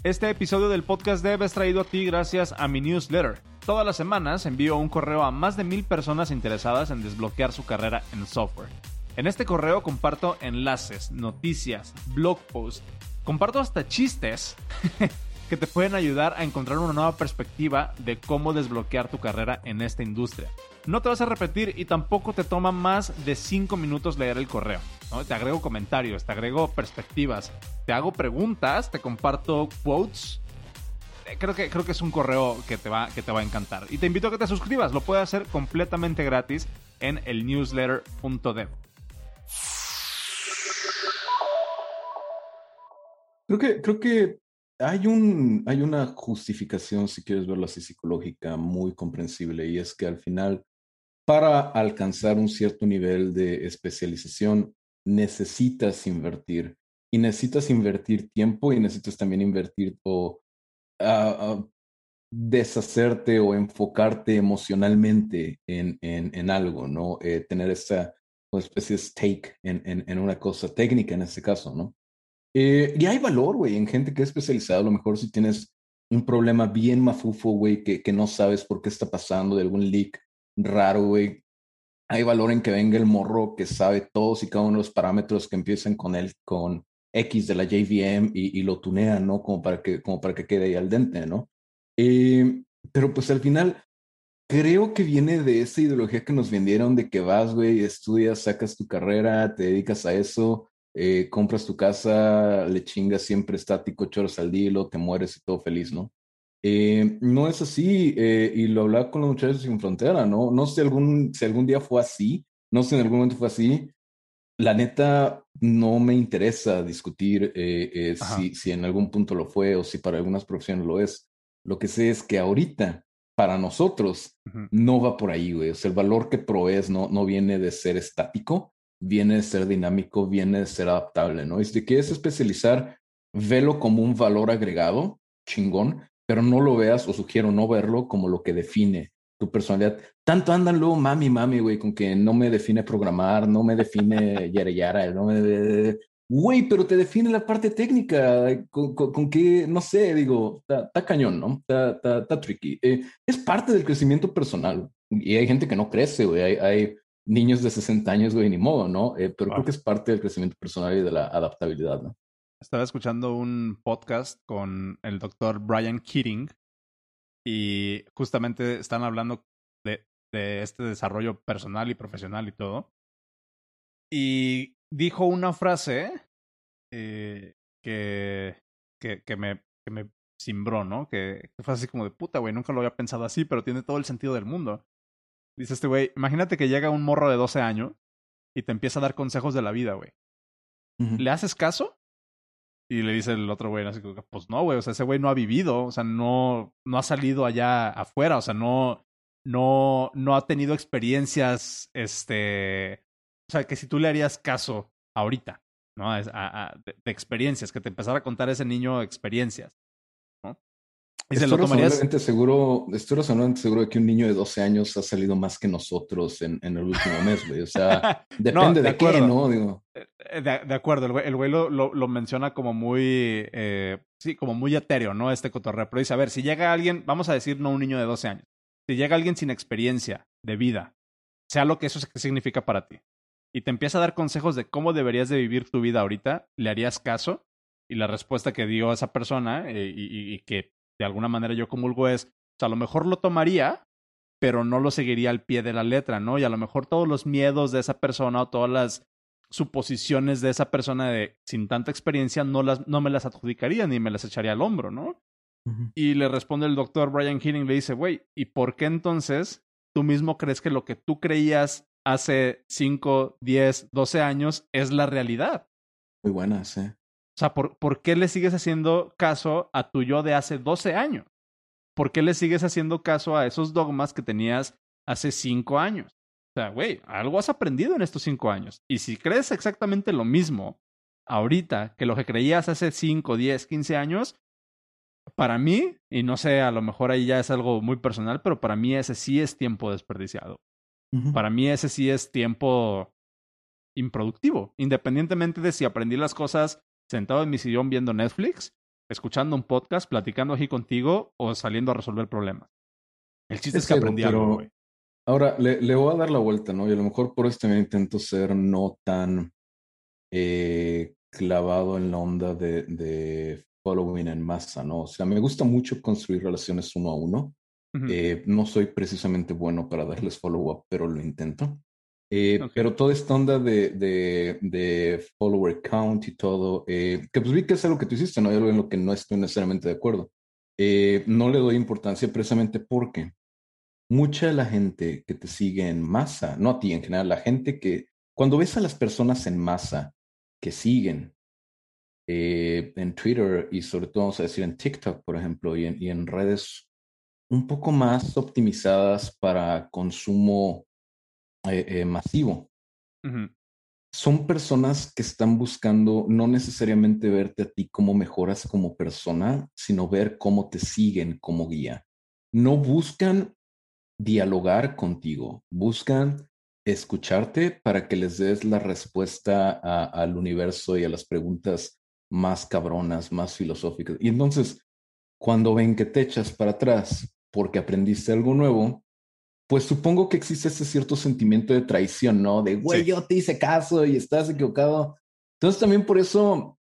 Este episodio del podcast Dev es traído a ti gracias a mi newsletter. Todas las semanas envío un correo a más de mil personas interesadas en desbloquear su carrera en software. En este correo comparto enlaces, noticias, blog posts, comparto hasta chistes que te pueden ayudar a encontrar una nueva perspectiva de cómo desbloquear tu carrera en esta industria. No te vas a repetir y tampoco te toma más de 5 minutos leer el correo. Te agrego comentarios, te agrego perspectivas, te hago preguntas, te comparto quotes. Eh, creo que, creo que es un correo que te, va, que te va a encantar. Y te invito a que te suscribas. Lo puedes hacer completamente gratis en el newsletter.dev. Creo que, creo que hay, un, hay una justificación, si quieres verlo así, psicológica muy comprensible, y es que al final, para alcanzar un cierto nivel de especialización, necesitas invertir. Y necesitas invertir tiempo y necesitas también invertir o deshacerte o enfocarte emocionalmente en, en, en algo, ¿no? Eh, tener esa especie de stake en, en, una cosa técnica en este caso, ¿no? Eh, y hay valor, güey, en gente que es especializada. A lo mejor si tienes un problema bien mafufo, güey, que, que no sabes por qué está pasando, de algún leak raro, güey. Hay valor en que venga el morro que sabe todos y cada uno de los parámetros que empiecen con él, con X de la JVM y, y lo tunea, ¿no? Como para que, como para que quede ahí al dente, ¿no? Eh, pero pues al final, creo que viene de esa ideología que nos vendieron de que vas, güey, estudias, sacas tu carrera, te dedicas a eso, eh, compras tu casa, le chingas siempre estático, choros al dilo, te mueres y todo feliz, ¿no? Eh, no es así, eh, y lo hablaba con los muchachos sin frontera, ¿no? No sé algún, si algún día fue así, no sé si en algún momento fue así. La neta, no me interesa discutir si, si en algún punto lo fue o si para algunas profesiones lo es. Lo que sé es que ahorita, para nosotros, no va por ahí, güey. O sea, el valor que provees no, no viene de ser estático, viene de ser dinámico, viene de ser adaptable, ¿no? Y si te quieres especializar, velo como un valor agregado, chingón, pero no lo veas o sugiero no verlo como lo que define tu personalidad. Tanto andan luego mami, mami, güey, con que no me define programar, no me define yara yara, no me... Güey, pero te define la parte técnica, con, con, que, no sé, digo, está cañón, ¿no? Está tricky. Eh, es parte del crecimiento personal. Y hay gente que no crece, güey. Hay, hay niños de 60 años, güey, ni modo, ¿no? Eh, pero creo que es parte del crecimiento personal y de la adaptabilidad, ¿no? Estaba escuchando un podcast con el doctor Brian Keating y justamente están hablando de, de este desarrollo personal y profesional y todo. Y dijo una frase eh, que, que, que, me, que me cimbró, ¿no? Que, que fue así como de puta, güey, nunca lo había pensado así, pero tiene todo el sentido del mundo. Dice este güey, imagínate que llega un morro de 12 años y te empieza a dar consejos de la vida, güey. ¿Le haces caso? Y le dice el otro güey, así que, pues no, güey, o sea, ese güey no ha vivido, o sea, no, no ha salido allá afuera, o sea, no, no, no ha tenido experiencias, este, o sea, que si tú le harías caso ahorita, ¿no? de, de, experiencias, que te empezara a contar ese niño experiencias. Y estoy, razonablemente seguro, estoy razonablemente seguro de que un niño de 12 años ha salido más que nosotros en, en el último mes, güey. O sea, depende de, qué, ¿no? Digo. Eh, eh, de, acuerdo, el güey, el güey lo, lo, menciona como muy, eh, sí, como muy etéreo, ¿no? Este cotorreo. Pero dice, a ver, si llega alguien, vamos a decir, no un niño de 12 años, si llega alguien sin experiencia de vida, sea lo que eso significa para ti, y te empieza a dar consejos de cómo deberías de vivir tu vida ahorita, ¿le harías caso? Y la respuesta que dio esa persona y, y que de alguna manera yo comulgo es, o sea, a lo mejor lo tomaría, pero no lo seguiría al pie de la letra, ¿no? Y a lo mejor todos los miedos de esa persona o todas las suposiciones de esa persona de sin tanta experiencia no, las, no me las adjudicaría ni me las echaría al hombro, ¿no? Y le responde el doctor Brian Healing, le dice, güey, ¿y por qué entonces tú mismo crees que lo que tú creías hace 5, 10, 12 años es la realidad? Muy buena, sí. O sea, ¿por, ¿por qué le sigues haciendo caso a tu yo de hace 12 años? ¿Por qué le sigues haciendo caso a esos dogmas que tenías hace 5 años? O sea, güey, algo has aprendido en estos 5 años. Y si crees exactamente lo mismo ahorita que lo que creías hace 5, 10, 15 años, para mí, y no sé, a lo mejor ahí ya es algo muy personal, pero para mí ese sí es tiempo desperdiciado. Para mí ese sí es tiempo improductivo, independientemente de si aprendí las cosas sentado en mi sillón viendo Netflix, escuchando un podcast, platicando aquí contigo o saliendo a resolver problemas. El chiste es, que aprendí algo, güey. Ahora, le, voy a dar la vuelta, ¿no? Y a lo mejor por eso también intento ser no tan eh, clavado en la onda de, de, following en masa, ¿no? O sea, me gusta mucho construir relaciones uno a uno. Eh, no soy precisamente bueno para darles follow-up, pero lo intento. Eh, pero toda esta onda de, de, de, follower count y todo, que pues vi que es algo que tú hiciste, ¿no? Hay algo en lo que no estoy necesariamente de acuerdo. no le doy importancia precisamente porque mucha de la gente que te sigue en masa, no a ti en general, la gente que, cuando ves a las personas en masa que siguen eh, en Twitter y sobre todo, vamos a decir, en TikTok, por ejemplo, y en, y en redes un poco más optimizadas para consumo eh, eh, masivo. Son personas que están buscando no necesariamente verte a ti como mejoras como persona, sino ver cómo te siguen como guía. No buscan dialogar contigo, buscan escucharte para que les des la respuesta al universo y a las preguntas más cabronas, más filosóficas. Y entonces, cuando ven que te echas para atrás porque aprendiste algo nuevo, pues supongo que existe ese cierto sentimiento de traición, ¿no? De, güey, yo te hice caso y estás equivocado. Entonces también por eso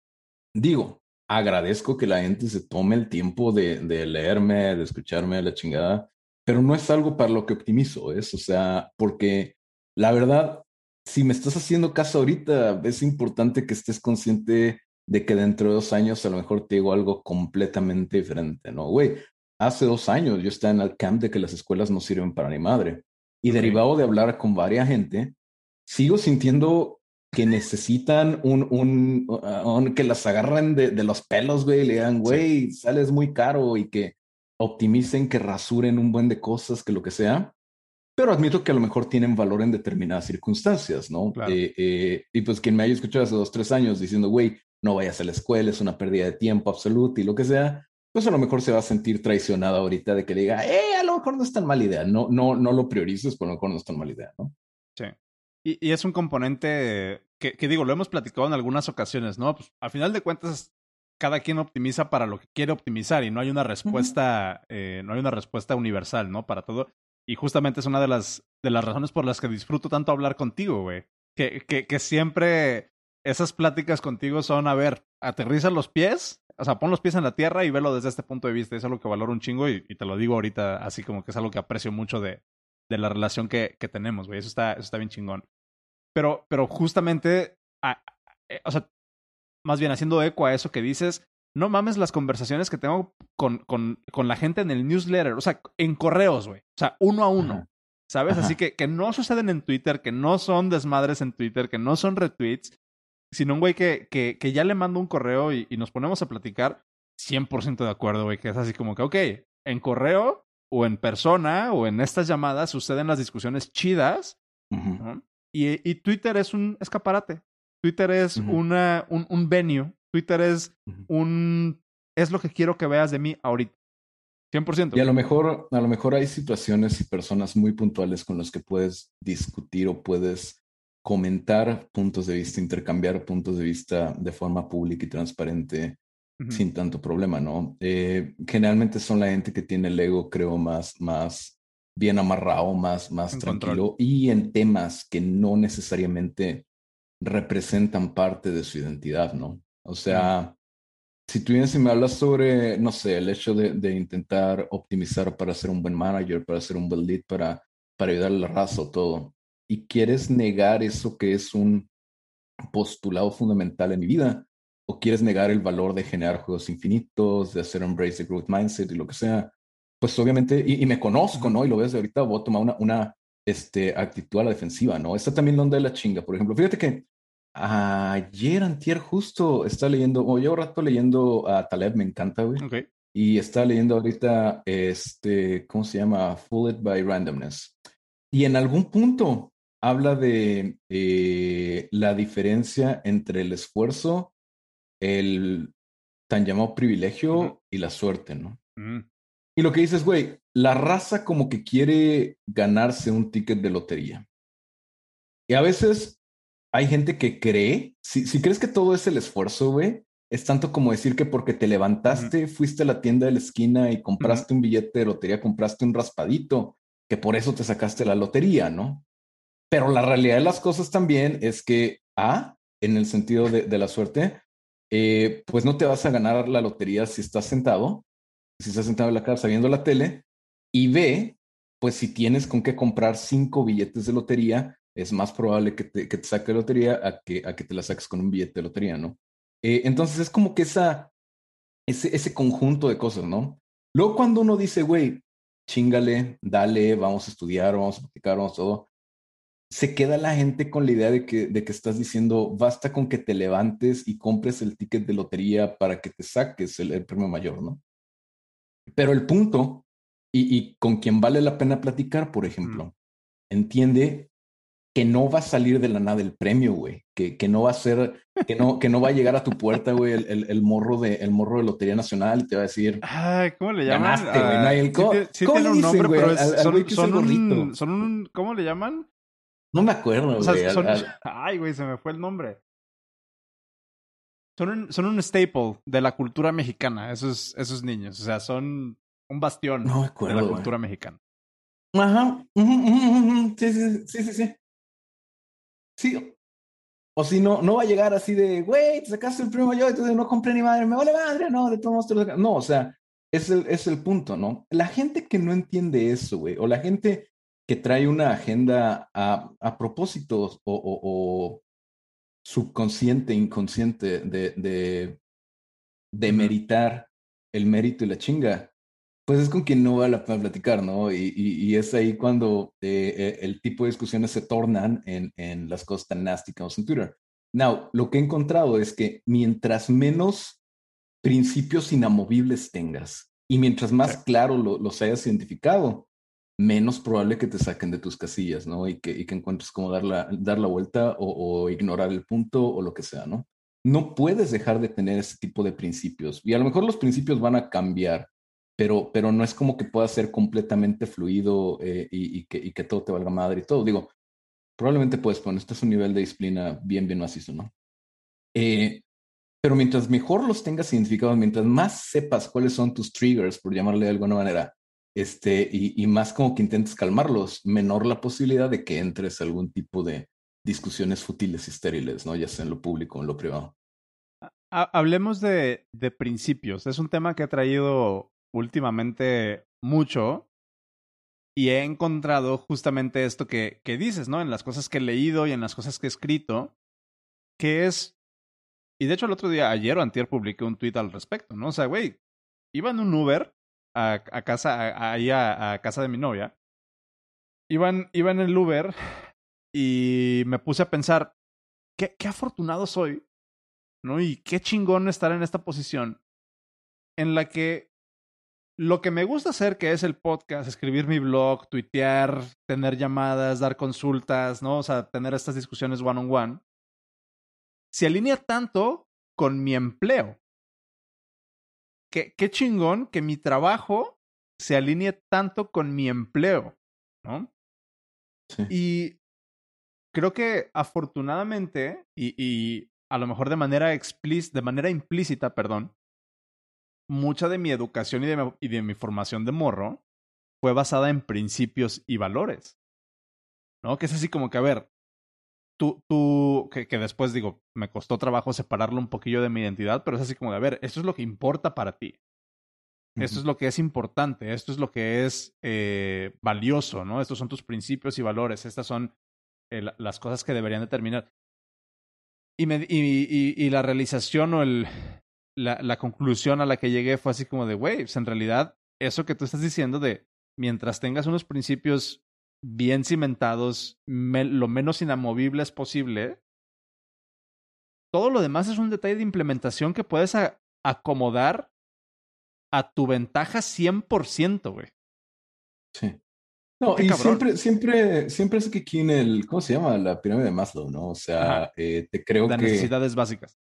digo, agradezco que la gente se tome el tiempo de, de leerme, de escucharme la chingada, pero no es algo para lo que optimizo, es, o sea, porque la verdad, si me estás haciendo caso ahorita, es importante que estés consciente de que dentro de dos años a lo mejor te digo algo completamente diferente, ¿no? Güey, hace dos años yo estaba en el camp de que las escuelas no sirven para ni madre. Y derivado de hablar con varias gente, sigo sintiendo que necesitan un, un, un que las agarren de, de, los pelos, güey, y le digan, güey, sales muy caro y que optimicen, que rasuren un buen de cosas, que lo que sea, pero admito que a lo mejor tienen valor en determinadas circunstancias, ¿no? Eh, eh, y pues quien me haya escuchado hace dos, tres años diciendo, güey, no vayas a la escuela, es una pérdida de tiempo absoluta y lo que sea, pues a lo mejor se va a sentir traicionado ahorita de que le diga, eh, a lo mejor no es tan mala idea, no, no, no lo priorices, pero a lo mejor no es tan mala idea, ¿no? Sí. Y, y es un componente que, que, digo, lo hemos platicado en algunas ocasiones, ¿no? Pues al final de cuentas, cada quien optimiza para lo que quiere optimizar y no hay una respuesta, eh, no hay una respuesta universal, ¿no? Para todo. Y justamente es una de las, de las razones por las que disfruto tanto hablar contigo, güey. Que, que, que siempre esas pláticas contigo son, a ver, aterriza los pies, o sea, pon los pies en la tierra y velo desde este punto de vista. Es algo que valoro un chingo y, te lo digo ahorita así como que es algo que aprecio mucho de, de la relación que, que tenemos, güey. Eso está, eso está bien chingón. Pero, pero justamente, eh, o sea, más bien haciendo eco a eso que dices, no mames las conversaciones que tengo con, con, con la gente en el newsletter, o sea, en correos, güey. O sea, uno a uno. ¿Sabes? Así que, que no suceden en Twitter, que no son desmadres en Twitter, que no son retweets, sino un güey que, que, que ya le mando un correo y, nos ponemos a platicar 100% de acuerdo, güey, que es así como que, ok, en correo o en persona o en estas llamadas suceden las discusiones chidas. y, y, Twitter es un escaparate. Twitter es una, un, un, venue. Twitter es un... Es lo que quiero que veas de mí ahorita. 100%. Y a lo mejor, a lo mejor hay situaciones y personas muy puntuales con las que puedes discutir o puedes comentar puntos de vista, intercambiar puntos de vista de forma pública y transparente sin tanto problema, ¿no? Eh, generalmente son la gente que tiene el ego, creo, más, más bien amarrado, más, más tranquilo y en temas que no necesariamente representan parte de su identidad, ¿no? O sea, si tú vienes y me hablas sobre, no sé, el hecho de, de, intentar optimizar para ser un buen manager, para ser un buen lead, para, para ayudar a la raza o todo, y quieres negar eso que es un postulado fundamental en mi vida, o quieres negar el valor de generar juegos infinitos, de hacer embrace the growth mindset y lo que sea, pues obviamente, y, me conozco, ¿no? Y lo ves de ahorita, voy a tomar una, una este, actitud a la defensiva, ¿no? Está también la onda de la chinga, por ejemplo. Fíjate que Ayer, antier, justo está leyendo, o llevo rato leyendo a Taleb, me encanta, güey. Y está leyendo ahorita, este, ¿cómo se llama? Fooled by Randomness. Y en algún punto habla de eh, la diferencia entre el esfuerzo, el tan llamado privilegio y la suerte, ¿no? Mm. Y lo que dices, güey, la raza como que quiere ganarse un ticket de lotería. Y a veces hay gente que cree, si, si crees que todo es el esfuerzo, güey, es tanto como decir que porque te levantaste, fuiste a la tienda de la esquina y compraste un billete de lotería, compraste un raspadito, que por eso te sacaste la lotería, ¿no? Pero la realidad de las cosas también es que, A, en el sentido de, la suerte, eh, pues no te vas a ganar la lotería si estás sentado, si estás sentado en la casa viendo la tele, y B, pues si tienes con qué comprar cinco billetes de lotería, es más probable que te, que te lotería a que, a que te la saques con un billete de lotería, ¿no? Eh, entonces es como que esa, ese, ese conjunto de cosas, ¿no? Luego cuando uno dice, güey, chingale, dale, vamos a estudiar, vamos a practicar, vamos a todo, se queda la gente con la idea de que, de que estás diciendo, basta con que te levantes y compres el ticket de lotería para que te saques el, premio mayor, ¿no? Pero el punto, y, y, con quien vale la pena platicar, por ejemplo, entiende que no va a salir de la nada el premio, güey. Que, que no va a ser, que no, que no va a llegar a tu puerta, güey, el, el, el, morro de, el morro de Lotería Nacional y te va a decir. Ay, ¿cómo le llaman? Ganaste, güey. No hay el, ¿cómo, sí, sí ¿cómo tiene le un nombre, pero es- al un, son un. ¿Cómo le llaman? No me acuerdo, O sea, güey. al- son- al- Ay, güey, se me fue el nombre. Son un, son un staple de la cultura mexicana, esos, esos niños. O sea, son un bastión No me de la güey. cultura mexicana. Ajá. Sí, sí, sí, sí, sí. Sí. O si no, no va a llegar así de, güey, te sacaste el premio yo, entonces no compré ni madre, me vale madre, no, de todos modos te lo saca-". No, o sea, es el, es el punto, ¿no? La gente que no entiende eso, güey, o la gente que trae una agenda a, a propósito o, o- o subconsciente, inconsciente de, de, de meritar el mérito y la chinga, pues es con quien no vale la pena platicar, ¿no? Y, y- y es ahí cuando eh, eh, el tipo de discusiones se tornan en, en las cosas tan nasty que en Twitter. Now, lo que he encontrado es que mientras menos principios inamovibles tengas y mientras más Sí. claro lo- los hayas identificado, menos probable que te saquen de tus casillas, ¿no? Y que, y que encuentres cómo dar la, dar la vuelta o, o ignorar el punto o lo que sea, ¿no? No puedes dejar de tener ese tipo de principios. Y a lo mejor los principios van a cambiar, pero, pero no es como que pueda ser completamente fluido eh, y, y que, y que todo te valga madre y todo. Digo, probablemente puedes poner, este es un nivel de disciplina bien, bien macizo, ¿no? Eh, pero mientras mejor los tengas identificados, mientras más sepas cuáles son tus triggers, por llamarle de alguna manera, este, y, y más como que intentes calmarlos, menor la posibilidad de que entres a algún tipo de discusiones fútiles y estériles, ¿no? Ya sea en lo público o en lo privado. Ha- hablemos de, de principios. Es un tema que he traído últimamente mucho y he encontrado justamente esto que, que dices, ¿no? En las cosas que he leído y en las cosas que he escrito, que es... Y de hecho el otro día, ayer o antier, publiqué un tweet al respecto, ¿no? O sea, güey, iba en un Uber a, a casa, ahí a, casa de mi novia. Iban, iba en el Uber y me puse a pensar, qué, qué afortunado soy ¿no? Y qué chingón estar en esta posición en la que lo que me gusta hacer, que es el podcast, escribir mi blog, tuitear, tener llamadas, dar consultas, ¿no? O sea, tener estas discusiones one on one, se alinea tanto con mi empleo. Qué, qué chingón que mi trabajo se alinee tanto con mi empleo, ¿no? Sí. Y creo que afortunadamente, y, y a lo mejor de manera explícita, de manera implícita, perdón, mucha de mi educación y de mi, y de mi formación de morro fue basada en principios y valores. ¿No? Que es así como que, a ver, tú, tú, que, que después digo, me costó trabajo separarlo un poquillo de mi identidad, pero es así como de, a ver, esto es lo que importa para ti. Esto es lo que es importante, esto es lo que es eh, valioso, ¿no? Estos son tus principios y valores, estas son eh, la- las cosas que deberían determinar. Y, me, y, y, y la realización o el, la, la conclusión a la que llegué fue así como de, güey, pues en realidad eso que tú estás diciendo de mientras tengas unos principios bien cimentados, me- lo menos inamovibles posible, todo lo demás es un detalle de implementación que puedes a- acomodar a tu ventaja 100%, güey. Sí. No, y cabrón. siempre, siempre, siempre es que aquí en el, ¿cómo se llama? La pirámide de Maslow, ¿no? O sea, eh, te creo De que, necesidades básicas.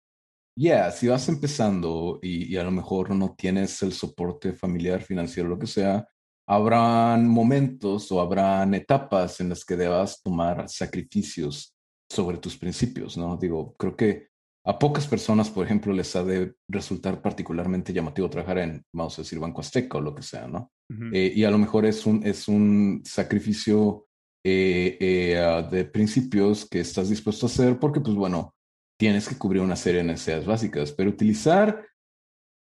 yeah, si vas empezando y, y a lo mejor no tienes el soporte familiar, financiero, lo que sea, habrán momentos o habrán etapas en las que debas tomar sacrificios sobre tus principios, ¿no? Digo, creo que a pocas personas, por ejemplo, les ha de resultar particularmente llamativo trabajar en, vamos a decir, Banco Azteca o lo que sea, ¿no? Eh, y a lo mejor es un, es un sacrificio eh, eh, ah, de principios que estás dispuesto a hacer porque, pues bueno, tienes que cubrir una serie de necesidades básicas, pero utilizar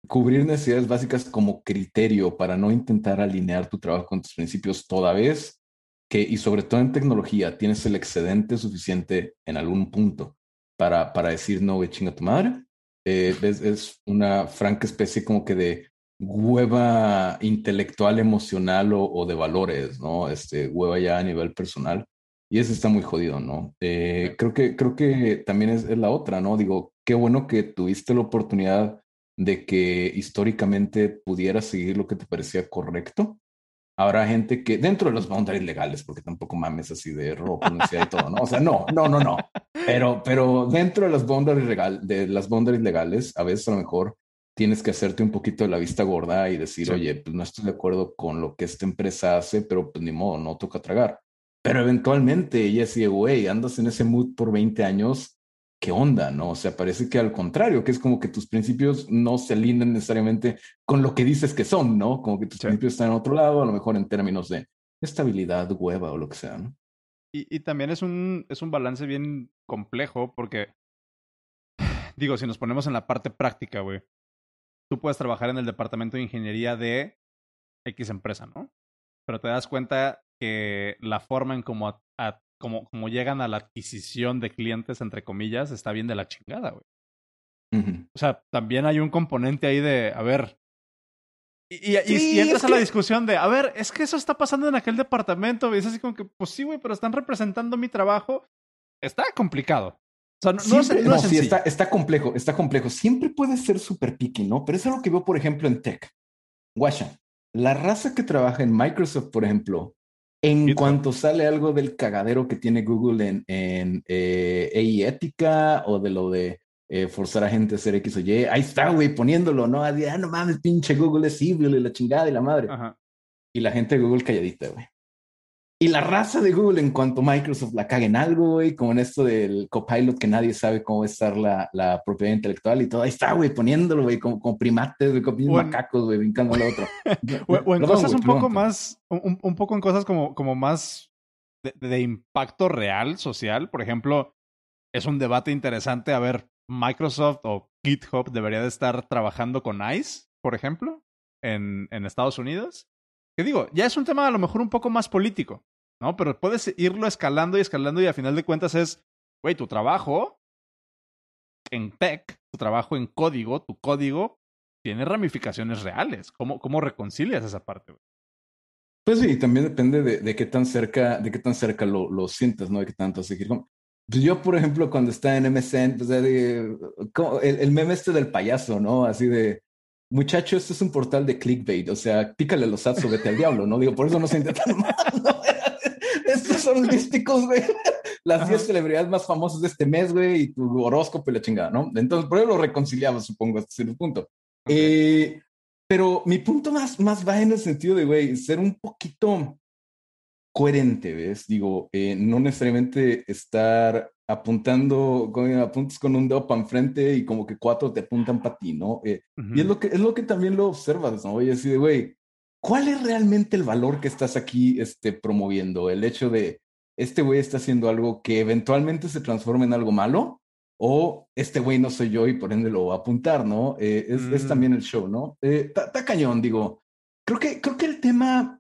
cubrir necesidades básicas como criterio para no intentar alinear tu trabajo con tus principios toda vez que, y sobre todo en tecnología, tienes el excedente suficiente en algún punto para, para decir, no, güey, chinga tu madre. Eh, es, una franca especie como que de hueva intelectual, emocional o, de valores, ¿no? Este, hueva ya a nivel personal. Y eso está muy jodido, ¿no? Eh, creo, que, creo que también es, es, la otra, ¿no? Digo, qué bueno que tuviste la oportunidad de que históricamente pudieras seguir lo que te parecía correcto habrá gente que dentro de los boundaries legales, porque tampoco mames así de ropa y todo, ¿no? O sea, no, no, no, no. Pero, pero dentro de los boundaries legal, de las boundaries legales, a veces a lo mejor tienes que hacerte un poquito de la vista gorda y decir, oye, pues no estoy de acuerdo con lo que esta empresa hace, pero pues ni modo, no toca tragar. Pero eventualmente ella decía, güey, andas en ese mood por 20 años, ¿qué onda? ¿No? O sea, parece que al contrario, que es como que tus principios no se alinean necesariamente con lo que dices que son, ¿no? Como que tus principios están en otro lado, a lo mejor en términos de estabilidad, hueva o lo que sea, ¿no? Y, y también es un, es un balance bien complejo porque, digo, si nos ponemos en la parte práctica, güey, tú puedes trabajar en el departamento de ingeniería de X empresa, ¿no? Pero te das cuenta que la forma en cómo a, como, como llegan a la adquisición de clientes, entre comillas, está bien de la chingada, güey. O sea, también hay un componente ahí de, a ver, y, y, entras a la discusión de, a ver, es que eso está pasando en aquel departamento, y es así como que, pues sí, güey, pero están representando mi trabajo. Está complicado. O sea, no, no, sí, está, está complejo, está complejo. Siempre puede ser súper picky, ¿no? Pero eso es lo que veo, por ejemplo, en tech. Guasha, la raza que trabaja en Microsoft, por ejemplo, en cuanto sale algo del cagadero que tiene Google en, en eh, ética o de lo de eh, forzar a gente a hacer X o Y, ahí está, güey, poniéndolo, ¿no? ah, no mames, pinche Google es evil y la chingada y la madre. Y la gente de Google calladita, güey. Y la raza de Google, en cuanto Microsoft la cague en algo, güey, como en esto del copilot que nadie sabe cómo estar la, la propiedad intelectual y todo, ahí está, güey, poniéndolo, güey, como, como, primates, güey, como macacos, güey, brincando al otro. o, en cosas un poco más, un, un, poco en cosas como, como más de, de, impacto real, social. Por ejemplo, es un debate interesante. A ver, Microsoft o GitHub debería de estar trabajando con ICE, por ejemplo, en, en Estados Unidos. Que digo, ya es un tema a lo mejor un poco más político, ¿no? Pero puedes irlo escalando y escalando y a final de cuentas es, güey, tu trabajo en tech, tu trabajo en código, tu código tiene ramificaciones reales. ¿Cómo, cómo reconcilias esa parte? Güey? Pues sí, también depende de, qué tan cerca, de qué tan cerca lo, lo sientes, ¿no? De qué tanto seguir. Pues yo, por ejemplo, cuando estaba en MSN, pues, el, el, meme este del payaso, ¿no? Así de, muchacho, esto es un portal de clickbait, o sea, pícale los ads o vete al diablo, ¿no? Digo, por eso no se intentan mal, ¿no? Estos son místicos, güey. Las 10 celebridades más famosas de este mes, güey, y tu horóscopo y la chingada, ¿no? Entonces, por eso lo reconciliamos, supongo, hasta cierto punto. Eh, pero mi punto más, más va en el sentido de, güey, ser un poquito coherente, ¿ves? Digo, eh, no necesariamente estar apuntando, con, apuntes con un dedo para enfrente y como que cuatro te apuntan para ti, ¿no? Eh, y es lo, que, es lo que también lo observas, ¿no? Y así de, güey, ¿cuál es realmente el valor que estás aquí este, promoviendo? El hecho de, este güey está haciendo algo que eventualmente se transforme en algo malo, o este güey no soy yo y por ende lo voy a apuntar, ¿no? Eh, es, es, mm. también el show, ¿no? Está eh, cañón, digo. Creo que, creo que el tema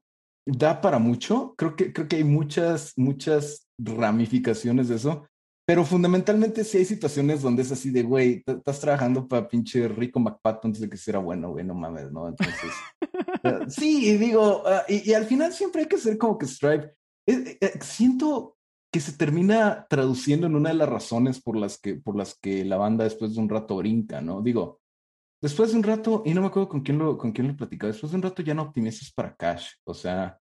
da para mucho. Creo que, creo que hay muchas, muchas ramificaciones de eso. Pero fundamentalmente sí hay situaciones donde es así de, güey, estás trabajando para pinche Rico McPato antes de que sea bueno, güey, no mames, ¿no? Entonces, uh, sí, y digo, uh, y, y, al final siempre hay que ser como que Stripe. Eh, eh, siento que se termina traduciendo en una de las razones por las que, por las que la banda después de un rato brinca, ¿no? Digo, después de un rato, y no me acuerdo con quién lo, con quién lo platicaba, después de un rato ya no optimizas para cash, o sea,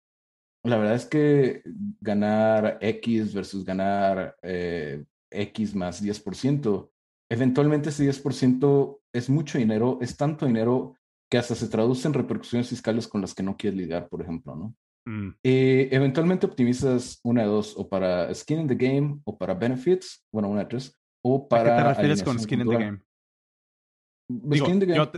la verdad es que ganar X versus ganar eh, X más 10%, eventualmente ese 10% es mucho dinero, es tanto dinero que hasta se traduce en repercusiones fiscales con las que no quieres lidiar, por ejemplo, ¿no? Mm. Eh, eventualmente optimizas una de dos, o para skin in the game o para benefits, bueno, una de tres, o para... ¿A qué te refieres con skin in the game?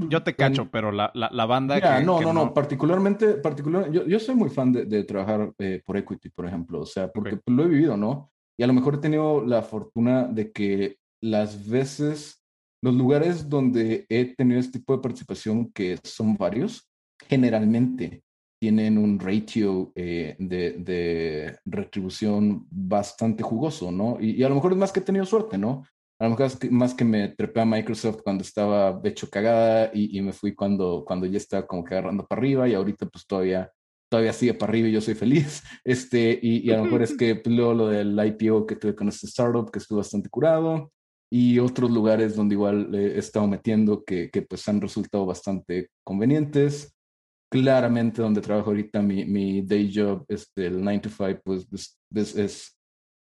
Yo, te cacho, pero la, la, banda. que, no, no, no, particularmente, particular, yo, yo soy muy fan de, de trabajar eh, por equity, por ejemplo, o sea, porque lo he vivido, ¿no? Y a lo mejor he tenido la fortuna de que las veces, los lugares donde he tenido este tipo de participación, que son varios, generalmente tienen un ratio eh, de, de, retribución bastante jugoso, ¿no? Y, y, a lo mejor es más que he tenido suerte, ¿no? A lo mejor es más que me trepé a Microsoft cuando estaba hecho cagada y, y, me fui cuando, cuando ya estaba como que agarrando para arriba y ahorita pues todavía, todavía sigue para arriba y yo soy feliz. Este, y, y a lo mejor es que pues, luego lo del IPO que tuve con este startup que estuvo bastante curado y otros lugares donde igual he estado metiendo que, que pues han resultado bastante convenientes. Claramente donde trabajo ahorita mi, mi day job, este, el 9 to 5, pues es, es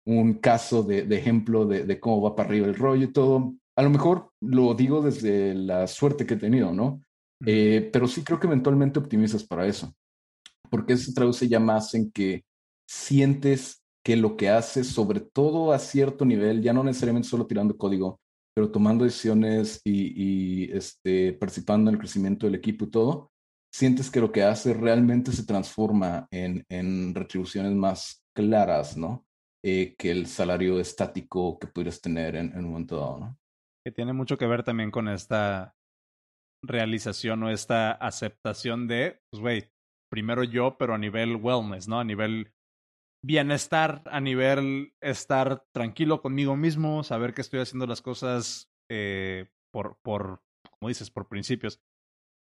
un caso de, de ejemplo de, de, cómo va para arriba el rollo y todo. A lo mejor lo digo desde la suerte que he tenido, ¿no? Eh, pero sí creo que eventualmente optimizas para eso, porque eso se traduce ya más en que sientes que lo que haces, sobre todo a cierto nivel, ya no necesariamente solo tirando código, pero tomando decisiones y, y este, participando en el crecimiento del equipo y todo, sientes que lo que haces realmente se transforma en, en retribuciones más claras, ¿no? Eh, que el salario estático que pudieras tener en, en, un momento dado, ¿no? Que tiene mucho que ver también con esta realización o esta aceptación de, pues, güey, primero yo, pero a nivel wellness, ¿no? A nivel bienestar, a nivel estar tranquilo conmigo mismo, saber que estoy haciendo las cosas eh, por, por, como dices, por principios.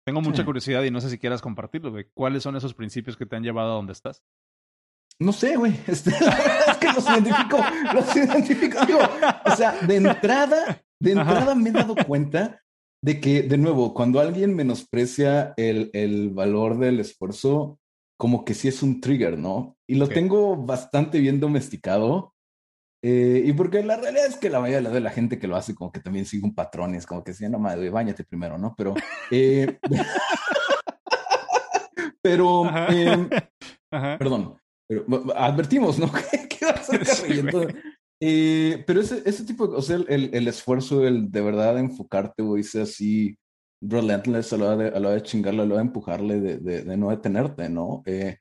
Tengo mucha sí. curiosidad y no sé si quieras compartirlo, güey. ¿Cuáles son esos principios que te han llevado a donde estás? No sé, güey. Este, es que los identifico, los identifico. Digo, o sea, de entrada, de entrada me he dado cuenta de que, de nuevo, cuando alguien menosprecia el, el valor del esfuerzo, como que sí es un trigger, ¿no? Y lo okay. tengo bastante bien domesticado. Eh, y porque la realidad es que la mayoría de la gente que lo hace como que también sigue un patrón es como que sí, no madre, bañate primero, ¿no? Pero... Eh, pero... Eh, perdón. Pero, advertimos, ¿no? ¿Qué, va a ser sí, eh, pero ese, ese tipo, o sea, el, el, esfuerzo, el de verdad enfocarte, o sea, así relentless a la hora de, a la hora de chingarle, a la hora de empujarle, de, de, de no detenerte, ¿no? Eh,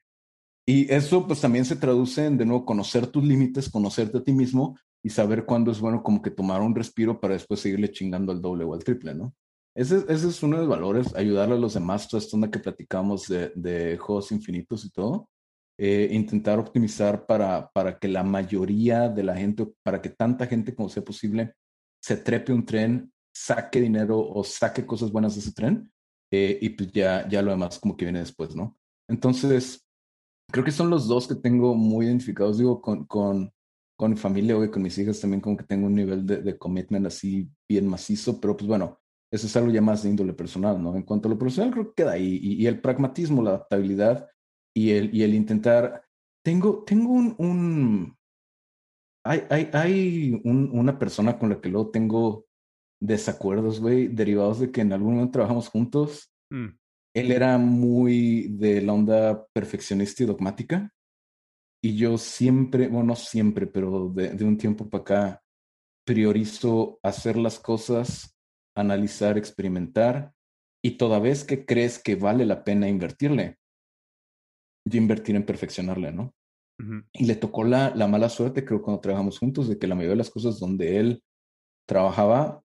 y eso pues también se traduce en, de nuevo, conocer tus límites, conocerte a ti mismo y saber cuándo es bueno como que tomar un respiro para después seguirle chingando al doble o al triple, ¿no? Ese, ese es uno de los valores, ayudarle a los demás, toda esta onda que platicamos de, de juegos infinitos y todo eh, intentar optimizar para, para que la mayoría de la gente, para que tanta gente como sea posible, se trepe un tren, saque dinero o saque cosas buenas de ese tren eh, y pues ya, ya lo demás como que viene después, ¿no? Entonces, creo que son los dos que tengo muy identificados, digo, con, con, con mi familia o con mis hijas también como que tengo un nivel de, de commitment así bien macizo, pero pues bueno, eso es algo ya más de índole personal, ¿no? En cuanto a lo personal, creo que queda ahí. Y, y el pragmatismo, la adaptabilidad y el, y el intentar, tengo, tengo un, un hay, hay, hay un, una persona con la que luego tengo desacuerdos, güey, derivados de que en algún momento trabajamos juntos. Mm. Él era muy de la onda perfeccionista y dogmática. Y yo siempre, bueno, no siempre, pero de, de un tiempo para acá, priorizo hacer las cosas, analizar, experimentar, y toda vez que crees que vale la pena invertirle, yo invertir en perfeccionarle, ¿no? Uh -huh. Y le tocó la, la, mala suerte, creo, cuando trabajamos juntos, de que la mayoría de las cosas donde él trabajaba,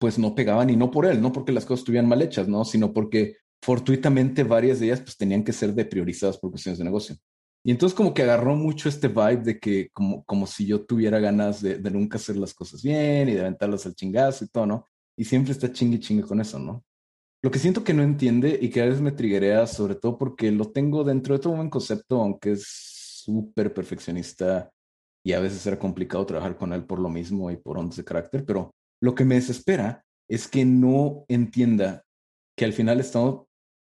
pues no pegaban, y no por él, no porque las cosas estuvieran mal hechas, ¿no? Sino porque fortuitamente varias de ellas pues tenían que ser de priorizadas por cuestiones de negocio. Y entonces como que agarró mucho este vibe de que como, como si yo tuviera ganas de, de nunca hacer las cosas bien y de aventarlas al chingazo y todo, ¿no? Y siempre está chingue chingue con eso, ¿no? Lo que siento que no entiende y que a veces me triguea, sobre todo porque lo tengo dentro de todo un concepto, aunque es súper perfeccionista y a veces era complicado trabajar con él por lo mismo y por ondas de carácter, pero lo que me desespera es que no entienda que al final estamos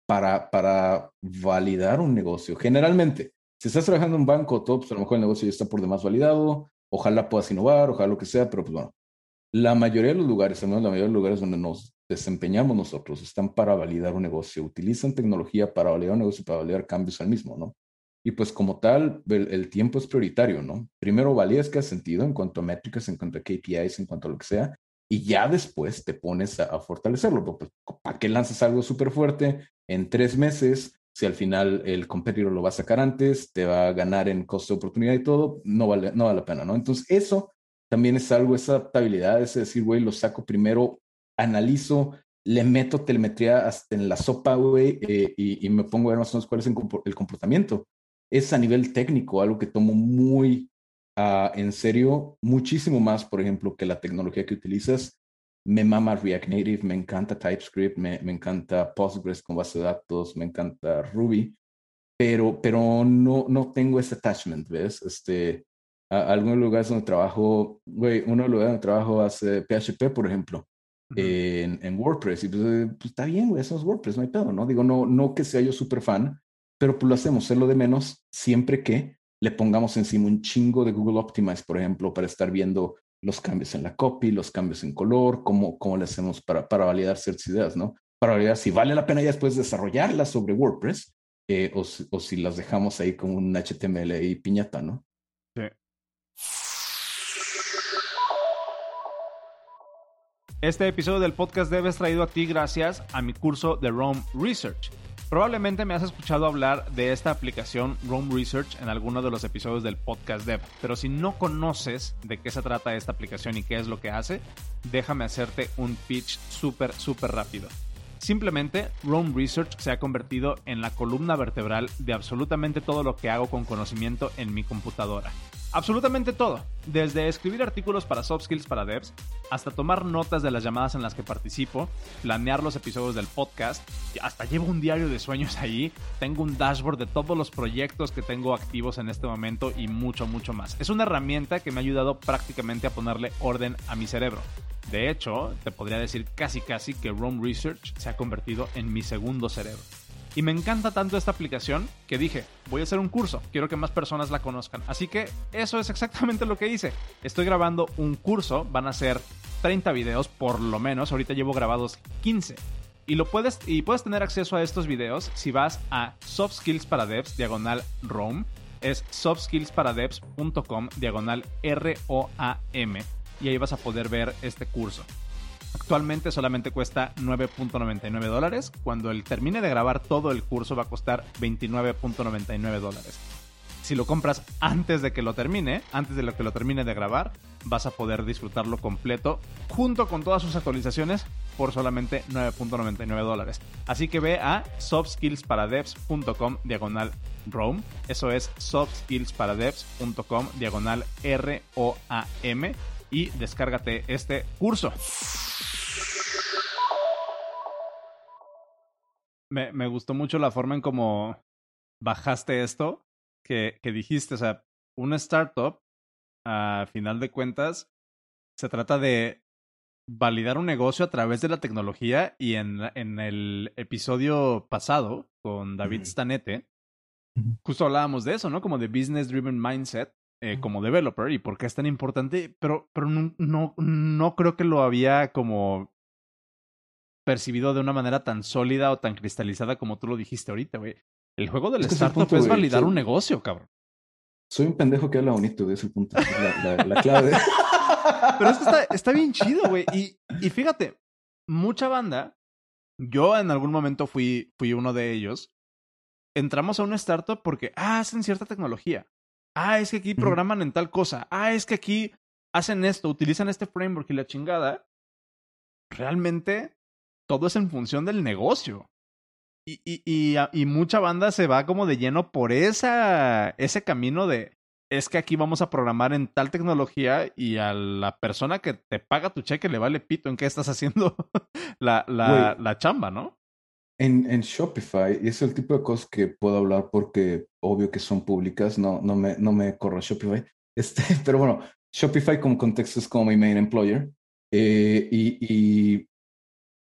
para, para validar un negocio. Generalmente, si estás trabajando en un banco, todo, pues a lo mejor el negocio ya está por demás validado, ojalá puedas innovar, ojalá lo que sea, pero pues bueno, la mayoría de los lugares, al menos la mayoría de los lugares donde nos desempeñamos nosotros están para validar un negocio, utilizan tecnología para validar un negocio, para validar cambios al mismo, ¿no? Y pues como tal, el, tiempo es prioritario, ¿no? Primero valías que has sentido en cuanto a métricas, en cuanto a KPIs, en cuanto a lo que sea, y ya después te pones a, fortalecerlo. Pues, ¿Para qué lanzas algo súper fuerte en tres meses? Si al final el competidor lo va a sacar antes, te va a ganar en costo de oportunidad y todo, no vale, no vale la pena, ¿no? Entonces, eso también es algo, esa adaptabilidad, es decir, güey, lo saco primero, analizo, le meto telemetría hasta en la sopa, güey, eh, y, me pongo a ver más o menos cuál es el comportamiento. Es a nivel técnico, algo que tomo muy uh, en serio, muchísimo más, por ejemplo, que la tecnología que utilizas. Me mama React Native, me encanta TypeScript, me, me encanta Postgres con base de datos, me encanta Ruby, pero, pero no, no tengo ese attachment, ¿ves? Este, a, algunos lugares donde trabajo, güey, uno de los lugares donde trabajo hace PHP, por ejemplo, en, en, WordPress, y pues, eh, pues, está bien, güey, eso es WordPress, no hay pedo, ¿no? Digo, no, no que sea yo súper fan, pero pues lo hacemos, es lo de menos, siempre que le pongamos encima un chingo de Google Optimize, por ejemplo, para estar viendo los cambios en la copy, los cambios en color, cómo, cómo le hacemos para, para validar ciertas ideas, ¿no? Para validar si vale la pena ya después desarrollarlas sobre WordPress eh, o, o, si las dejamos ahí como un HTML y piñata, ¿no? Sí. Este episodio del podcast debe traído a ti gracias a mi curso de Rome Research. Probablemente me has escuchado hablar de esta aplicación Roam Research en alguno de los episodios del podcast Dev, pero si no conoces de qué se trata esta aplicación y qué es lo que hace, déjame hacerte un pitch súper, súper rápido. Simplemente, Roam Research se ha convertido en la columna vertebral de absolutamente todo lo que hago con conocimiento en mi computadora. Absolutamente todo, desde escribir artículos para soft skills para devs, hasta tomar notas de las llamadas en las que participo, planear los episodios del podcast, hasta llevo un diario de sueños ahí, tengo un dashboard de todos los proyectos que tengo activos en este momento y mucho, mucho más. Es una herramienta que me ha ayudado prácticamente a ponerle orden a mi cerebro. De hecho, te podría decir casi casi que Rome Research se ha convertido en mi segundo cerebro. Y me encanta tanto esta aplicación que dije, voy a hacer un curso, quiero que más personas la conozcan. Así que eso es exactamente lo que hice. Estoy grabando un curso, van a ser 30 videos por lo menos, ahorita llevo grabados 15. Y, lo puedes, y puedes tener acceso a estos videos si vas a Soft Skills para Devs, diagonal ROM. Es softskillsparadevs.com, diagonal R-O-A-M. Y ahí vas a poder ver este curso. Actualmente solamente cuesta 9.99 dólares. Cuando él termine de grabar todo el curso va a costar 29.99 dólares. Si lo compras antes de que lo termine, antes de lo que lo termine de grabar, vas a poder disfrutarlo completo junto con todas sus actualizaciones por solamente 9.99 dólares. Así que ve a softskillsparadevs.com diagonal ROM. Eso es softskillsparadevs.com diagonal R-O-A-M y descárgate este curso. Me, me, gustó mucho la forma en cómo bajaste esto, que, que dijiste, o sea, una startup, a final de cuentas, se trata de validar un negocio a través de la tecnología y en, en el episodio pasado con David Stanete, justo hablábamos de eso, ¿no? Como de Business Driven Mindset, eh, como developer y por qué es tan importante, pero, pero no, no, no creo que lo había como percibido de una manera tan sólida o tan cristalizada como tú lo dijiste ahorita, güey. El juego del startup es validar un negocio, cabrón. Soy un pendejo que habla bonito de ese punto. La, la, clave. Pero esto está, está bien chido, güey. Y, y fíjate, mucha banda, yo en algún momento fui, fui uno de ellos, entramos a una startup porque, ah, hacen cierta tecnología. Ah, es que aquí programan en tal cosa. Ah, es que aquí hacen esto, utilizan este framework y la chingada. Realmente todo es en función del negocio. Y, y, y, y, mucha banda se va como de lleno por esa, ese camino de es que aquí vamos a programar en tal tecnología y a la persona que te paga tu cheque le vale pito en qué estás haciendo la, la, la chamba, ¿no? En, en, Shopify, y es el tipo de cosas que puedo hablar porque obvio que son públicas, no, no, me, no me corro Shopify. Este, pero bueno, Shopify como contexto es como mi main employer. Eh, y, y,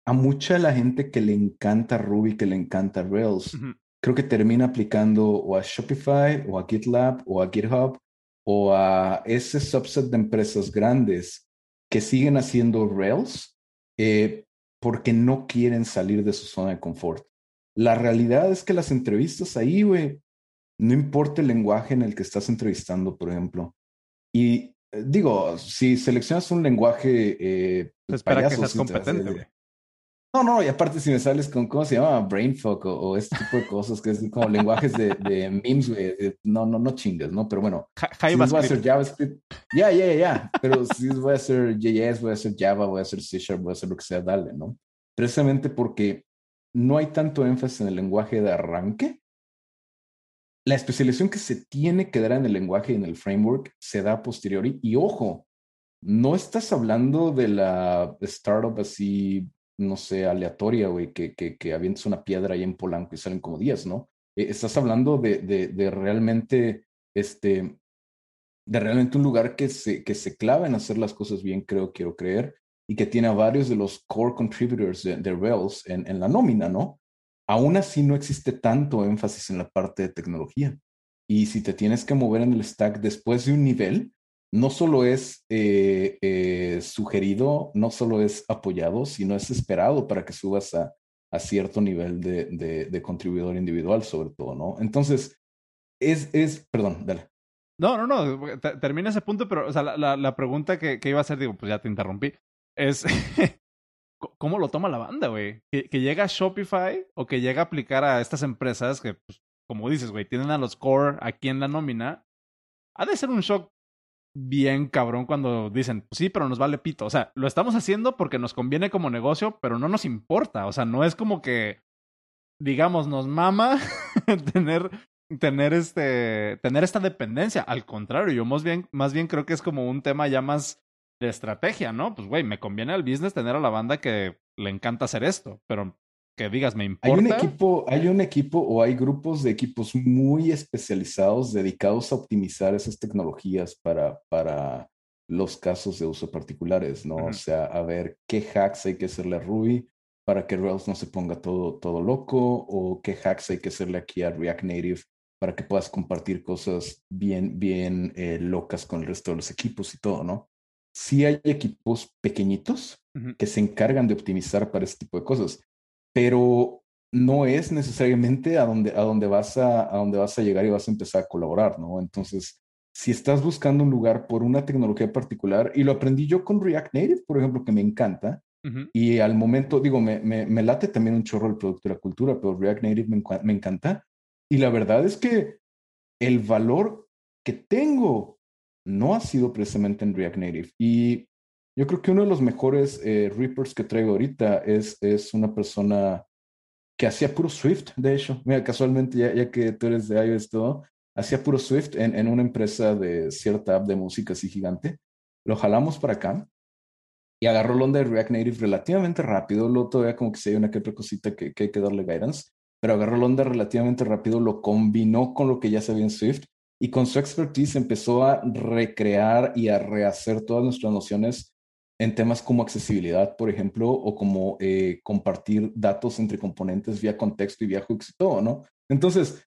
a mucha la gente que le encanta Ruby, que le encanta Rails, creo que termina aplicando o a Shopify, o a GitLab, o a GitHub, o a ese subset de empresas grandes que siguen haciendo Rails. Eh, porque no quieren salir de su zona de confort. La realidad es que las entrevistas ahí, güey, no importa el lenguaje en el que estás entrevistando, por ejemplo. Y eh, digo, si seleccionas un lenguaje... Eh, espera que seas competente. No, no, y aparte si me sales con, ¿cómo se llama? Brainfuck o, o este tipo de cosas, que es como lenguajes de, de memes, güey. No, no, no chingas, ¿no? Pero bueno, si voy a hacer JavaScript, ya, ya, ya, pero si voy a hacer JS, voy a hacer Java, voy a hacer C Sharp, voy a hacer lo que sea, dale, ¿no? Precisamente porque no hay tanto énfasis en el lenguaje de arranque. La especialización que se tiene que dar en el lenguaje y en el framework se da a posteriori. Y ojo, no estás hablando de la startup así no sé, aleatoria, güey, que, que, que una piedra ahí en Polanco y salen como 10, ¿no? Eh, estás hablando de, de, de, realmente, este, de realmente un lugar que se, que se clava en hacer las cosas bien, creo, quiero creer, y que tiene a varios de los core contributors de, de Rails en, en la nómina, ¿no? Aún así no existe tanto énfasis en la parte de tecnología. Y si te tienes que mover en el stack después de un nivel, no solo es eh, eh, sugerido, no solo es apoyado, sino es esperado para que subas a, a cierto nivel de, de, contribuidor individual, sobre todo, ¿no? Entonces, es, es, perdón, dale. No, no, no, termina ese punto, pero o sea, la, la, pregunta que, que, iba a hacer, digo, pues ya te interrumpí, es ¿cómo lo toma la banda, güey? Que, que, llega a Shopify o que llega a aplicar a estas empresas que, pues, como dices, güey, tienen a los core aquí en la nómina, ha de ser un shock bien cabrón cuando dicen, pues sí, pero nos vale pito. O sea, lo estamos haciendo porque nos conviene como negocio, pero no nos importa. O sea, no es como que, digamos, nos mama tener, tener, este, tener esta dependencia. Al contrario, yo más bien, más bien creo que es como un tema ya más de estrategia, ¿no? Pues, güey, me conviene al business tener a la banda que le encanta hacer esto, pero que digas, me importa. Hay un equipo, hay un equipo o hay grupos de equipos muy especializados dedicados a optimizar esas tecnologías para, para los casos de uso particulares, ¿no? Uh -huh. O sea, a ver qué hacks hay que hacerle a Ruby para que Rails no se ponga todo, todo loco o qué hacks hay que hacerle aquí a React Native para que puedas compartir cosas bien, bien eh, locas con el resto de los equipos y todo, ¿no? Sí hay equipos pequeñitos uh -huh. que se encargan de optimizar para este tipo de cosas pero no es necesariamente a donde, a donde, vas a, a donde vas a llegar y vas a empezar a colaborar, ¿no? Entonces, si estás buscando un lugar por una tecnología particular, y lo aprendí yo con React Native, por ejemplo, que me encanta, uh -huh. y al momento, digo, me, me, me, late también un chorro el producto de la cultura, pero React Native me, me encanta, y la verdad es que el valor que tengo no ha sido precisamente en React Native, y yo creo que uno de los mejores eh, Reapers que traigo ahorita es, es una persona que hacía puro Swift, de hecho. Mira, casualmente, ya, ya que tú eres de iOS todo, hacía puro Swift en, en, una empresa de cierta app de música así gigante. Lo jalamos para acá y agarró la onda de React Native relativamente rápido. Luego todavía como que se hay una que otra cosita que, que hay que darle guidance, pero agarró la onda relativamente rápido, lo combinó con lo que ya sabía en Swift y con su expertise empezó a recrear y a rehacer todas nuestras nociones en temas como accesibilidad, por ejemplo, o como eh, compartir datos entre componentes vía contexto y vía hooks y todo, ¿no? Entonces,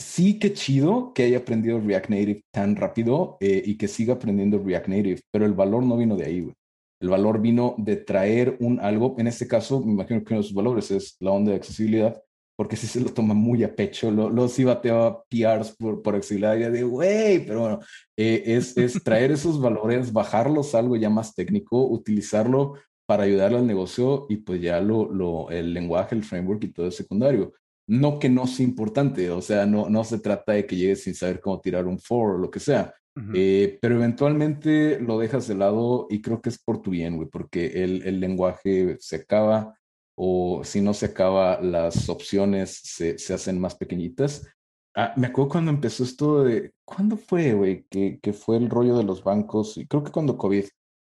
sí que chido que haya aprendido React Native tan rápido eh, y que siga aprendiendo React Native, pero el valor no vino de ahí. El valor vino de traer un algo, en este caso, me imagino que uno de sus valores es la onda de accesibilidad, porque si se lo toma muy a pecho, lo, lo sí batea PRs por, por y de, güey, pero bueno, eh, es, es traer esos valores, bajarlos a algo ya más técnico, utilizarlo para ayudarle al negocio y pues ya lo, lo, el lenguaje, el framework y todo es secundario. No que no sea importante, o sea, no, no se trata de que llegues sin saber cómo tirar un for o lo que sea, uh -huh. eh, pero eventualmente lo dejas de lado y creo que es por tu bien, güey, porque el, el lenguaje se acaba, o si no se acaba, las opciones se, se hacen más pequeñitas. Ah, me acuerdo cuando empezó esto de, ¿cuándo fue, güey? Que, que, fue el rollo de los bancos, y creo que cuando COVID,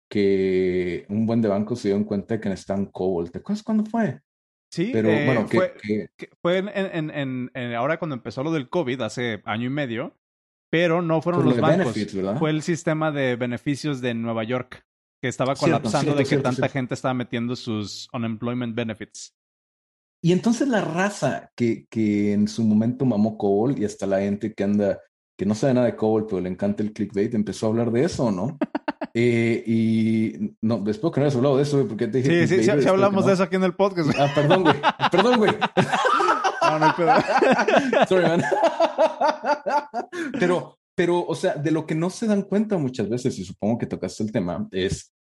que un buen de bancos se dieron cuenta de que necesitan COBOL. ¿Te acuerdas cuándo fue? Sí, pero eh, bueno, que, fue, que... que fue en, en, en, ahora cuando empezó lo del COVID, hace año y medio, pero no fueron los bancos, benefits, fue el sistema de beneficios de Nueva York que estaba colapsando cierto, cierto, de que cierto, tanta gente estaba metiendo sus unemployment benefits. Y entonces la raza que, que en su momento mamó COBOL y hasta la gente que anda, que no sabe nada de COBOL, pero le encanta el clickbait, empezó a hablar de eso, ¿no? eh, y no, después que no hayas hablado de eso, porque te dije. Sí, sí, sí, sí hablamos no. de eso aquí en el podcast. Ah, perdón, güey. perdón, güey. No, no Sorry, man. pero, pero, o sea, de lo que no se dan cuenta muchas veces, y supongo que tocaste el tema, es,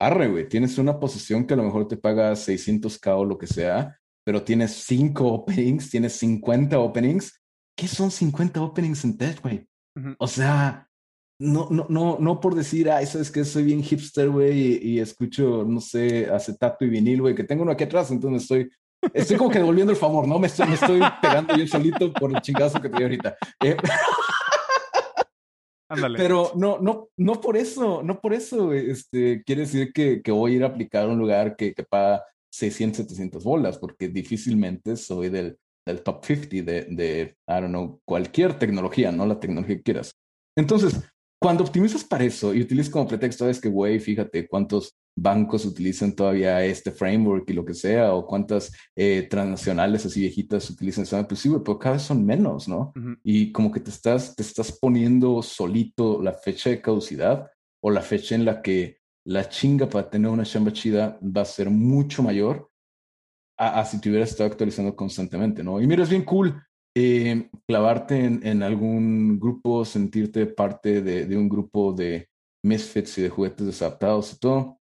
arre, güey, tienes una posición que a lo mejor te paga 600k o lo que sea, pero tienes 5 openings, tienes 50 openings. ¿Qué son 50 openings en tech, güey? O sea, no, no, no, no por decir, ay, sabes que soy bien hipster, güey, y, escucho, no sé, acetato y vinil, güey, que tengo uno aquí atrás, entonces estoy, estoy como que devolviendo el favor, ¿no? Me estoy, me estoy pegando yo solito por el chingazo que te di ahorita. Eh, Ándale. Pero no, no, no por eso, no por eso, este, quiere decir que, que voy a ir a aplicar a un lugar que, que paga 600, 700 bolas, porque difícilmente soy del, del top 50 de, de, I don't know, cualquier tecnología, no la tecnología que quieras. Entonces, cuando optimizas para eso y utilizas como pretexto, es que, güey, fíjate cuántos bancos utilizan todavía este framework y lo que sea, o cuántas eh, transnacionales así viejitas utilizan eso, pues sí, pero cada vez son menos, ¿no? Y como que te estás, te estás poniendo solito la fecha de caducidad o la fecha en la que la chinga para tener una chamba chida va a ser mucho mayor a, a si te hubieras estado actualizando constantemente, ¿no? Y mira, es bien cool eh, clavarte en, en, algún grupo, sentirte parte de, de, un grupo de misfits y de juguetes desadaptados y todo,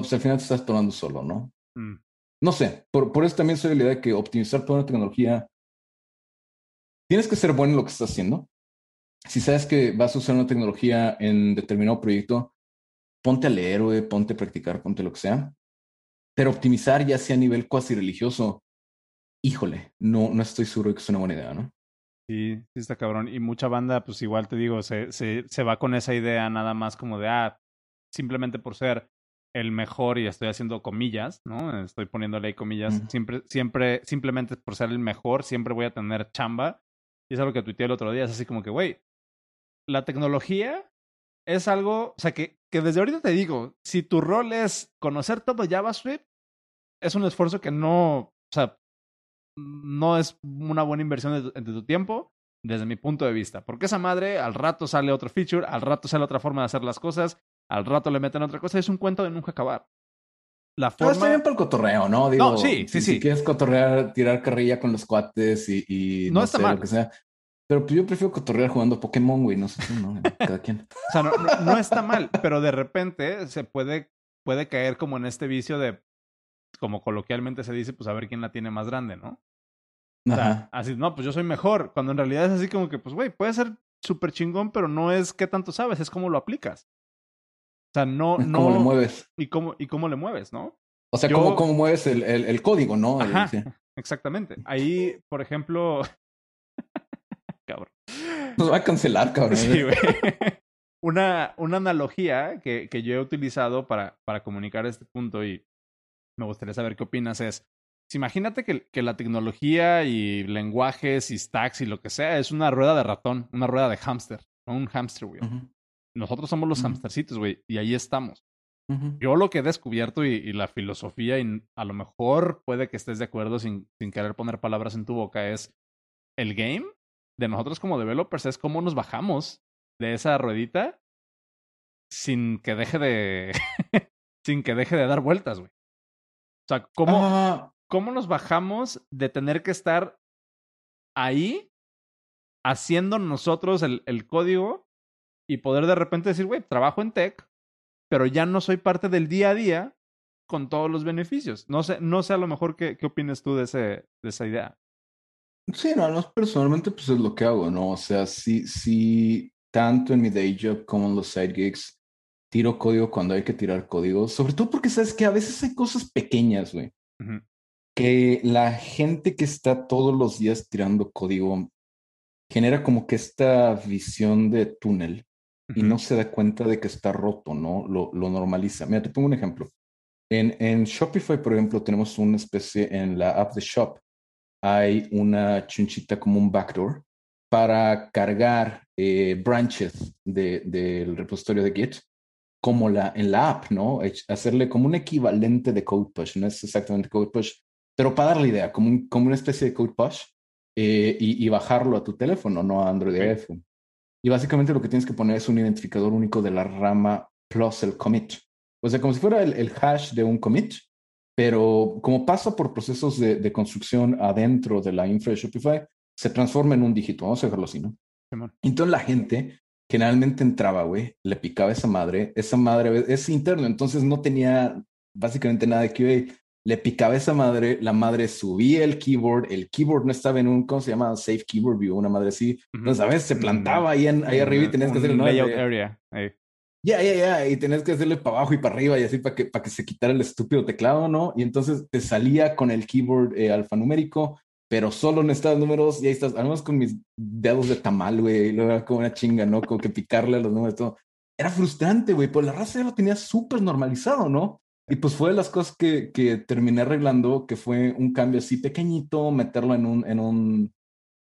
pues al final te estás tomando solo, ¿no? Mm. No sé, por, por eso también soy de la idea de que optimizar toda la tecnología, tienes que ser bueno en lo que estás haciendo. Si sabes que vas a usar una tecnología en determinado proyecto, ponte a leer, ponte a practicar, ponte lo que sea. Pero optimizar ya sea a nivel cuasi religioso, híjole, no, no estoy seguro de que es una buena idea, ¿no? Sí, sí está cabrón. Y mucha banda, pues igual te digo, se, se, se va con esa idea nada más como de, ah, simplemente por ser el mejor y estoy haciendo comillas, ¿no? Estoy poniéndole ahí comillas. Siempre, siempre, simplemente por ser el mejor, siempre voy a tener chamba. Y es algo que tuiteé el otro día. Es así como que, güey, la tecnología es algo, o sea, que, que desde ahorita te digo, si tu rol es conocer todo JavaScript, es un esfuerzo que no, o sea, no es una buena inversión de tu, tiempo desde mi punto de vista. Porque esa madre al rato sale otro feature, al rato sale otra forma de hacer las cosas, al rato le meten otra cosa. Es un cuento de nunca acabar. La forma... está bien para el cotorreo, ¿no? Digo, no, sí, sí, sí. Si quieres cotorrear, tirar carrilla con los cuates y, y no, está mal. Lo que sea. Pero yo prefiero cotorrear jugando Pokémon, güey. No sé ¿no? Cada quien. o sea, no, no, está mal, pero de repente se puede, puede caer como en este vicio de como coloquialmente se dice, pues a ver quién la tiene más grande, ¿no? O sea, así, no, pues yo soy mejor, cuando en realidad es así como que, pues, güey, puede ser súper chingón, pero no es qué tanto sabes, es cómo lo aplicas. O sea, no, no. ¿Cómo lo mueves? Y cómo, y cómo le mueves, ¿no? O sea, cómo, cómo mueves el, el, el código, ¿no? Ajá, exactamente. Ahí, por ejemplo. cabrón. Nos va a cancelar, cabrón. Sí, güey. Una, una analogía que, que yo he utilizado para, para comunicar este punto y me gustaría saber qué opinas es, imagínate que, que, la tecnología y lenguajes y stacks y lo que sea es una rueda de ratón, una rueda de hámster, ¿no? un hamster wheel. Nosotros somos los hamstercitos, güey, y ahí estamos. Yo lo que he descubierto y, la filosofía, y a lo mejor puede que estés de acuerdo sin, sin querer poner palabras en tu boca, es el game de nosotros como developers, es cómo nos bajamos de esa ruedita sin que deje de. sin que deje de dar vueltas, güey. O sea, ¿cómo, ah. ¿cómo nos bajamos de tener que estar ahí haciendo nosotros el, el código y poder de repente decir, güey, trabajo en tech, pero ya no soy parte del día a día con todos los beneficios. No sé, no sé a lo mejor qué, qué opinas tú de, ese, de esa idea. Sí, no, no, personalmente pues es lo que hago, ¿no? O sea, sí, sí, tanto en mi day job como en los side gigs, tiro código cuando hay que tirar código, sobre todo porque sabes que a veces hay cosas pequeñas, güey, que la gente que está todos los días tirando código genera como que esta visión de túnel y no se da cuenta de que está roto, ¿no? Lo, lo normaliza. Mira, te pongo un ejemplo. En, en Shopify, por ejemplo, tenemos una especie en la app de Shop. Hay una chunchita como un backdoor para cargar eh, branches del de, repositorio de Git como la, en la app, ¿no? Hacerle como un equivalente de code push. No es exactamente code push, pero para dar la idea, como, un, como una especie de code push eh, y, y, bajarlo a tu teléfono, no a Android okay. iPhone. Y básicamente lo que tienes que poner es un identificador único de la rama plus el commit. O sea, como si fuera el, el hash de un commit, pero como pasa por procesos de, de construcción adentro de la infra de Shopify, se transforma en un dígito, vamos a dejarlo así, ¿no? Entonces la gente generalmente entraba, güey, le picaba esa madre, esa madre es interno, entonces no tenía básicamente nada de QA, le picaba esa madre, la madre subía el keyboard, el keyboard no estaba en un, ¿cómo se llama? Safe Keyboard View, una madre así, entonces a veces se plantaba ahí, en, ahí arriba y tenías que hacer el layout area. Ya, ya, ya, y tenías que hacerle para abajo y para arriba y así para que, para que se quitara el estúpido teclado, ¿no? Y entonces te salía con el keyboard eh, alfanumérico, pero solo necesitas números y ahí estás, además con mis dedos de tamal, güey, y luego era como una chinga, ¿no? Como que picarle a los números, todo. Era frustrante, güey, pues la raza ya lo tenía súper normalizado, ¿no? Y pues fue de las cosas que, que terminé arreglando, que fue un cambio así pequeñito, meterlo en un, en un,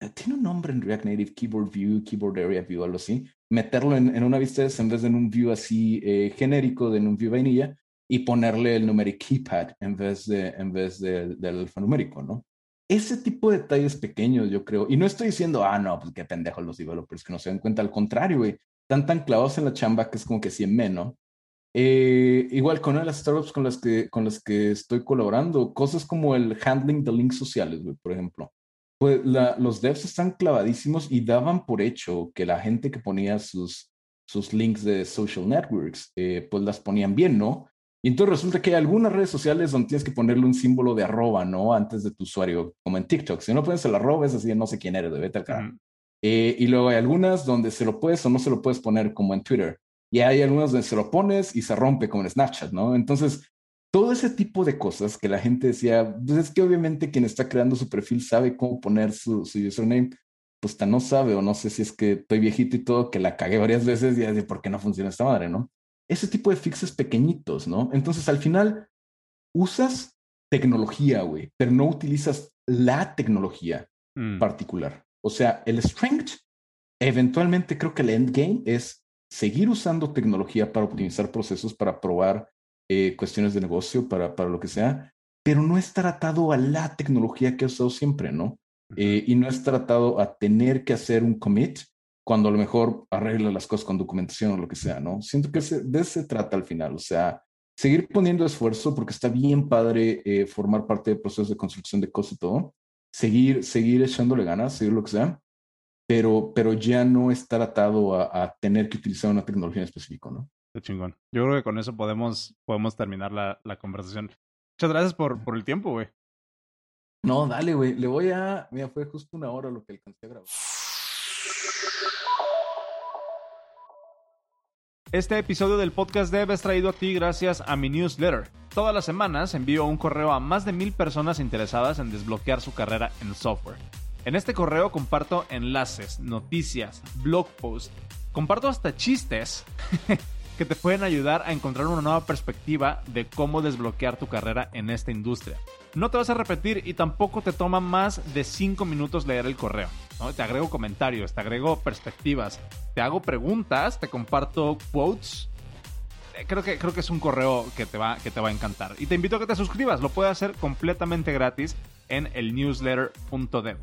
eh, tiene un nombre en React Native, Keyboard View, Keyboard Area View, algo así, meterlo en, en una vista en vez de en un view así eh, genérico, de en un view vainilla, y ponerle el numeric keypad en vez, de, en vez de, del alfanumérico, ¿no? Ese tipo de detalles pequeños, yo creo, y no estoy diciendo, ah, no, pues qué pendejos los developers que no se dan cuenta, al contrario, güey, están tan clavados en la chamba que es como que sí en menos. Eh, igual con una de las startups con las, que, con las que estoy colaborando, cosas como el handling de links sociales, güey, por ejemplo pues los devs están clavadísimos y daban por hecho que la gente que ponía sus, sus links de social networks, eh, pues las ponían bien, ¿no? Y entonces resulta que hay algunas redes sociales donde tienes que ponerle un símbolo de arroba, ¿no? Antes de tu usuario, como en TikTok. Si no pones el arroba, es así, no sé quién eres, de vete al eh, y luego hay algunas donde se lo puedes o no se lo puedes poner, como en Twitter. Y hay algunas donde se lo pones y se rompe, como en Snapchat, ¿no? Entonces, todo ese tipo de cosas que la gente decía, pues es que obviamente quien está creando su perfil sabe cómo poner su, su username, pues tan no sabe o no sé si es que estoy viejito y todo, que la cagué varias veces y de por qué no funciona esta madre, ¿no? Ese tipo de fixes pequeñitos, ¿no? Entonces al final usas tecnología, güey, pero no utilizas la tecnología mm. particular. O sea, el strength, eventualmente creo que el endgame es seguir usando tecnología para optimizar procesos, para probar eh, cuestiones de negocio, para, para lo que sea, pero no es tratado a la tecnología que ha usado siempre, ¿no? Eh, y no es tratado a tener que hacer un commit cuando a lo mejor arregla las cosas con documentación o lo que sea, ¿no? Siento que de eso se trata al final, o sea, seguir poniendo esfuerzo porque está bien padre eh, formar parte del proceso de construcción de cosas y todo, seguir, seguir echándole ganas, seguir lo que sea, pero, pero ya no estar atado a, a tener que utilizar una tecnología en específico, ¿no? chingón. Yo creo que con eso podemos, podemos terminar la, la conversación. Muchas gracias por, por el tiempo, güey. No, dale, güey. Le voy a. Mira, fue justo una hora lo que alcancé a grabar. Este episodio del podcast Dev es traído a ti gracias a mi newsletter. Todas las semanas envío un correo a más de mil personas interesadas en desbloquear su carrera en software. En este correo comparto enlaces, noticias, blog posts, comparto hasta chistes que te pueden ayudar a encontrar una nueva perspectiva de cómo desbloquear tu carrera en esta industria. No te vas a repetir y tampoco te toma más de 5 minutos leer el correo. Te agrego comentarios, te agrego perspectivas, te hago preguntas, te comparto quotes. Eh, creo que, creo que es un correo que te, va, que te va a encantar. Y te invito a que te suscribas, lo puedes hacer completamente gratis en el newsletter.dev.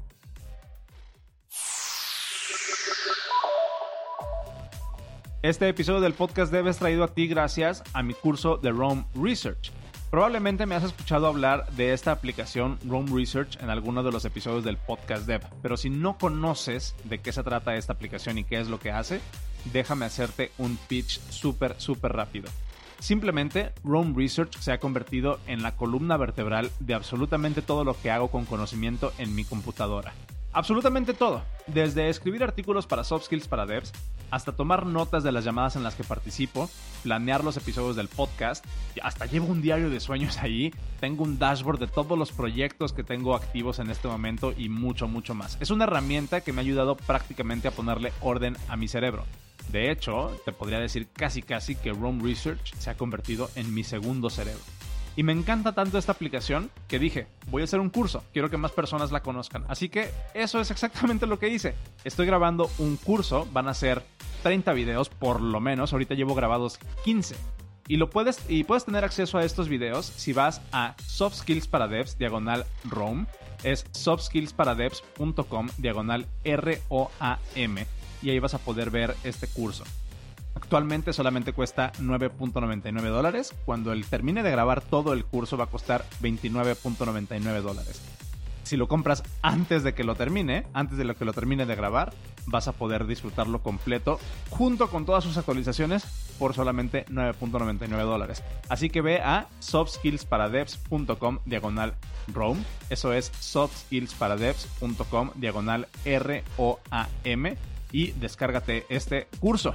Este episodio del podcast debes traído a ti gracias a mi curso de Rome Research. Probablemente me has escuchado hablar de esta aplicación Rome Research en alguno de los episodios del podcast Dev, pero si no conoces de qué se trata esta aplicación y qué es lo que hace, déjame hacerte un pitch súper, súper rápido. Simplemente, Rome Research se ha convertido en la columna vertebral de absolutamente todo lo que hago con conocimiento en mi computadora. Absolutamente todo, desde escribir artículos para soft skills para devs, hasta tomar notas de las llamadas en las que participo, planear los episodios del podcast, hasta llevo un diario de sueños allí, tengo un dashboard de todos los proyectos que tengo activos en este momento y mucho, mucho más. Es una herramienta que me ha ayudado prácticamente a ponerle orden a mi cerebro. De hecho, te podría decir casi casi que Rome Research se ha convertido en mi segundo cerebro. Y me encanta tanto esta aplicación que dije, voy a hacer un curso, quiero que más personas la conozcan. Así que eso es exactamente lo que hice. Estoy grabando un curso, van a ser 30 videos por lo menos, ahorita llevo grabados 15. Y, lo puedes, y puedes tener acceso a estos videos si vas a Soft Skills para Devs, diagonal ROM. Es softskillsparadevs.com, diagonal R-O-A-M. Y ahí vas a poder ver este curso. Actualmente solamente cuesta 9.99 dólares. Cuando él termine de grabar todo el curso va a costar 29.99 dólares. Si lo compras antes de que lo termine, antes de lo que lo termine de grabar, vas a poder disfrutarlo completo junto con todas sus actualizaciones por solamente 9.99 dólares. Así que ve a softskillsparadevs.com diagonal Rome. Eso es softskillsparadevs.com diagonal R-O-A-M y descárgate este curso.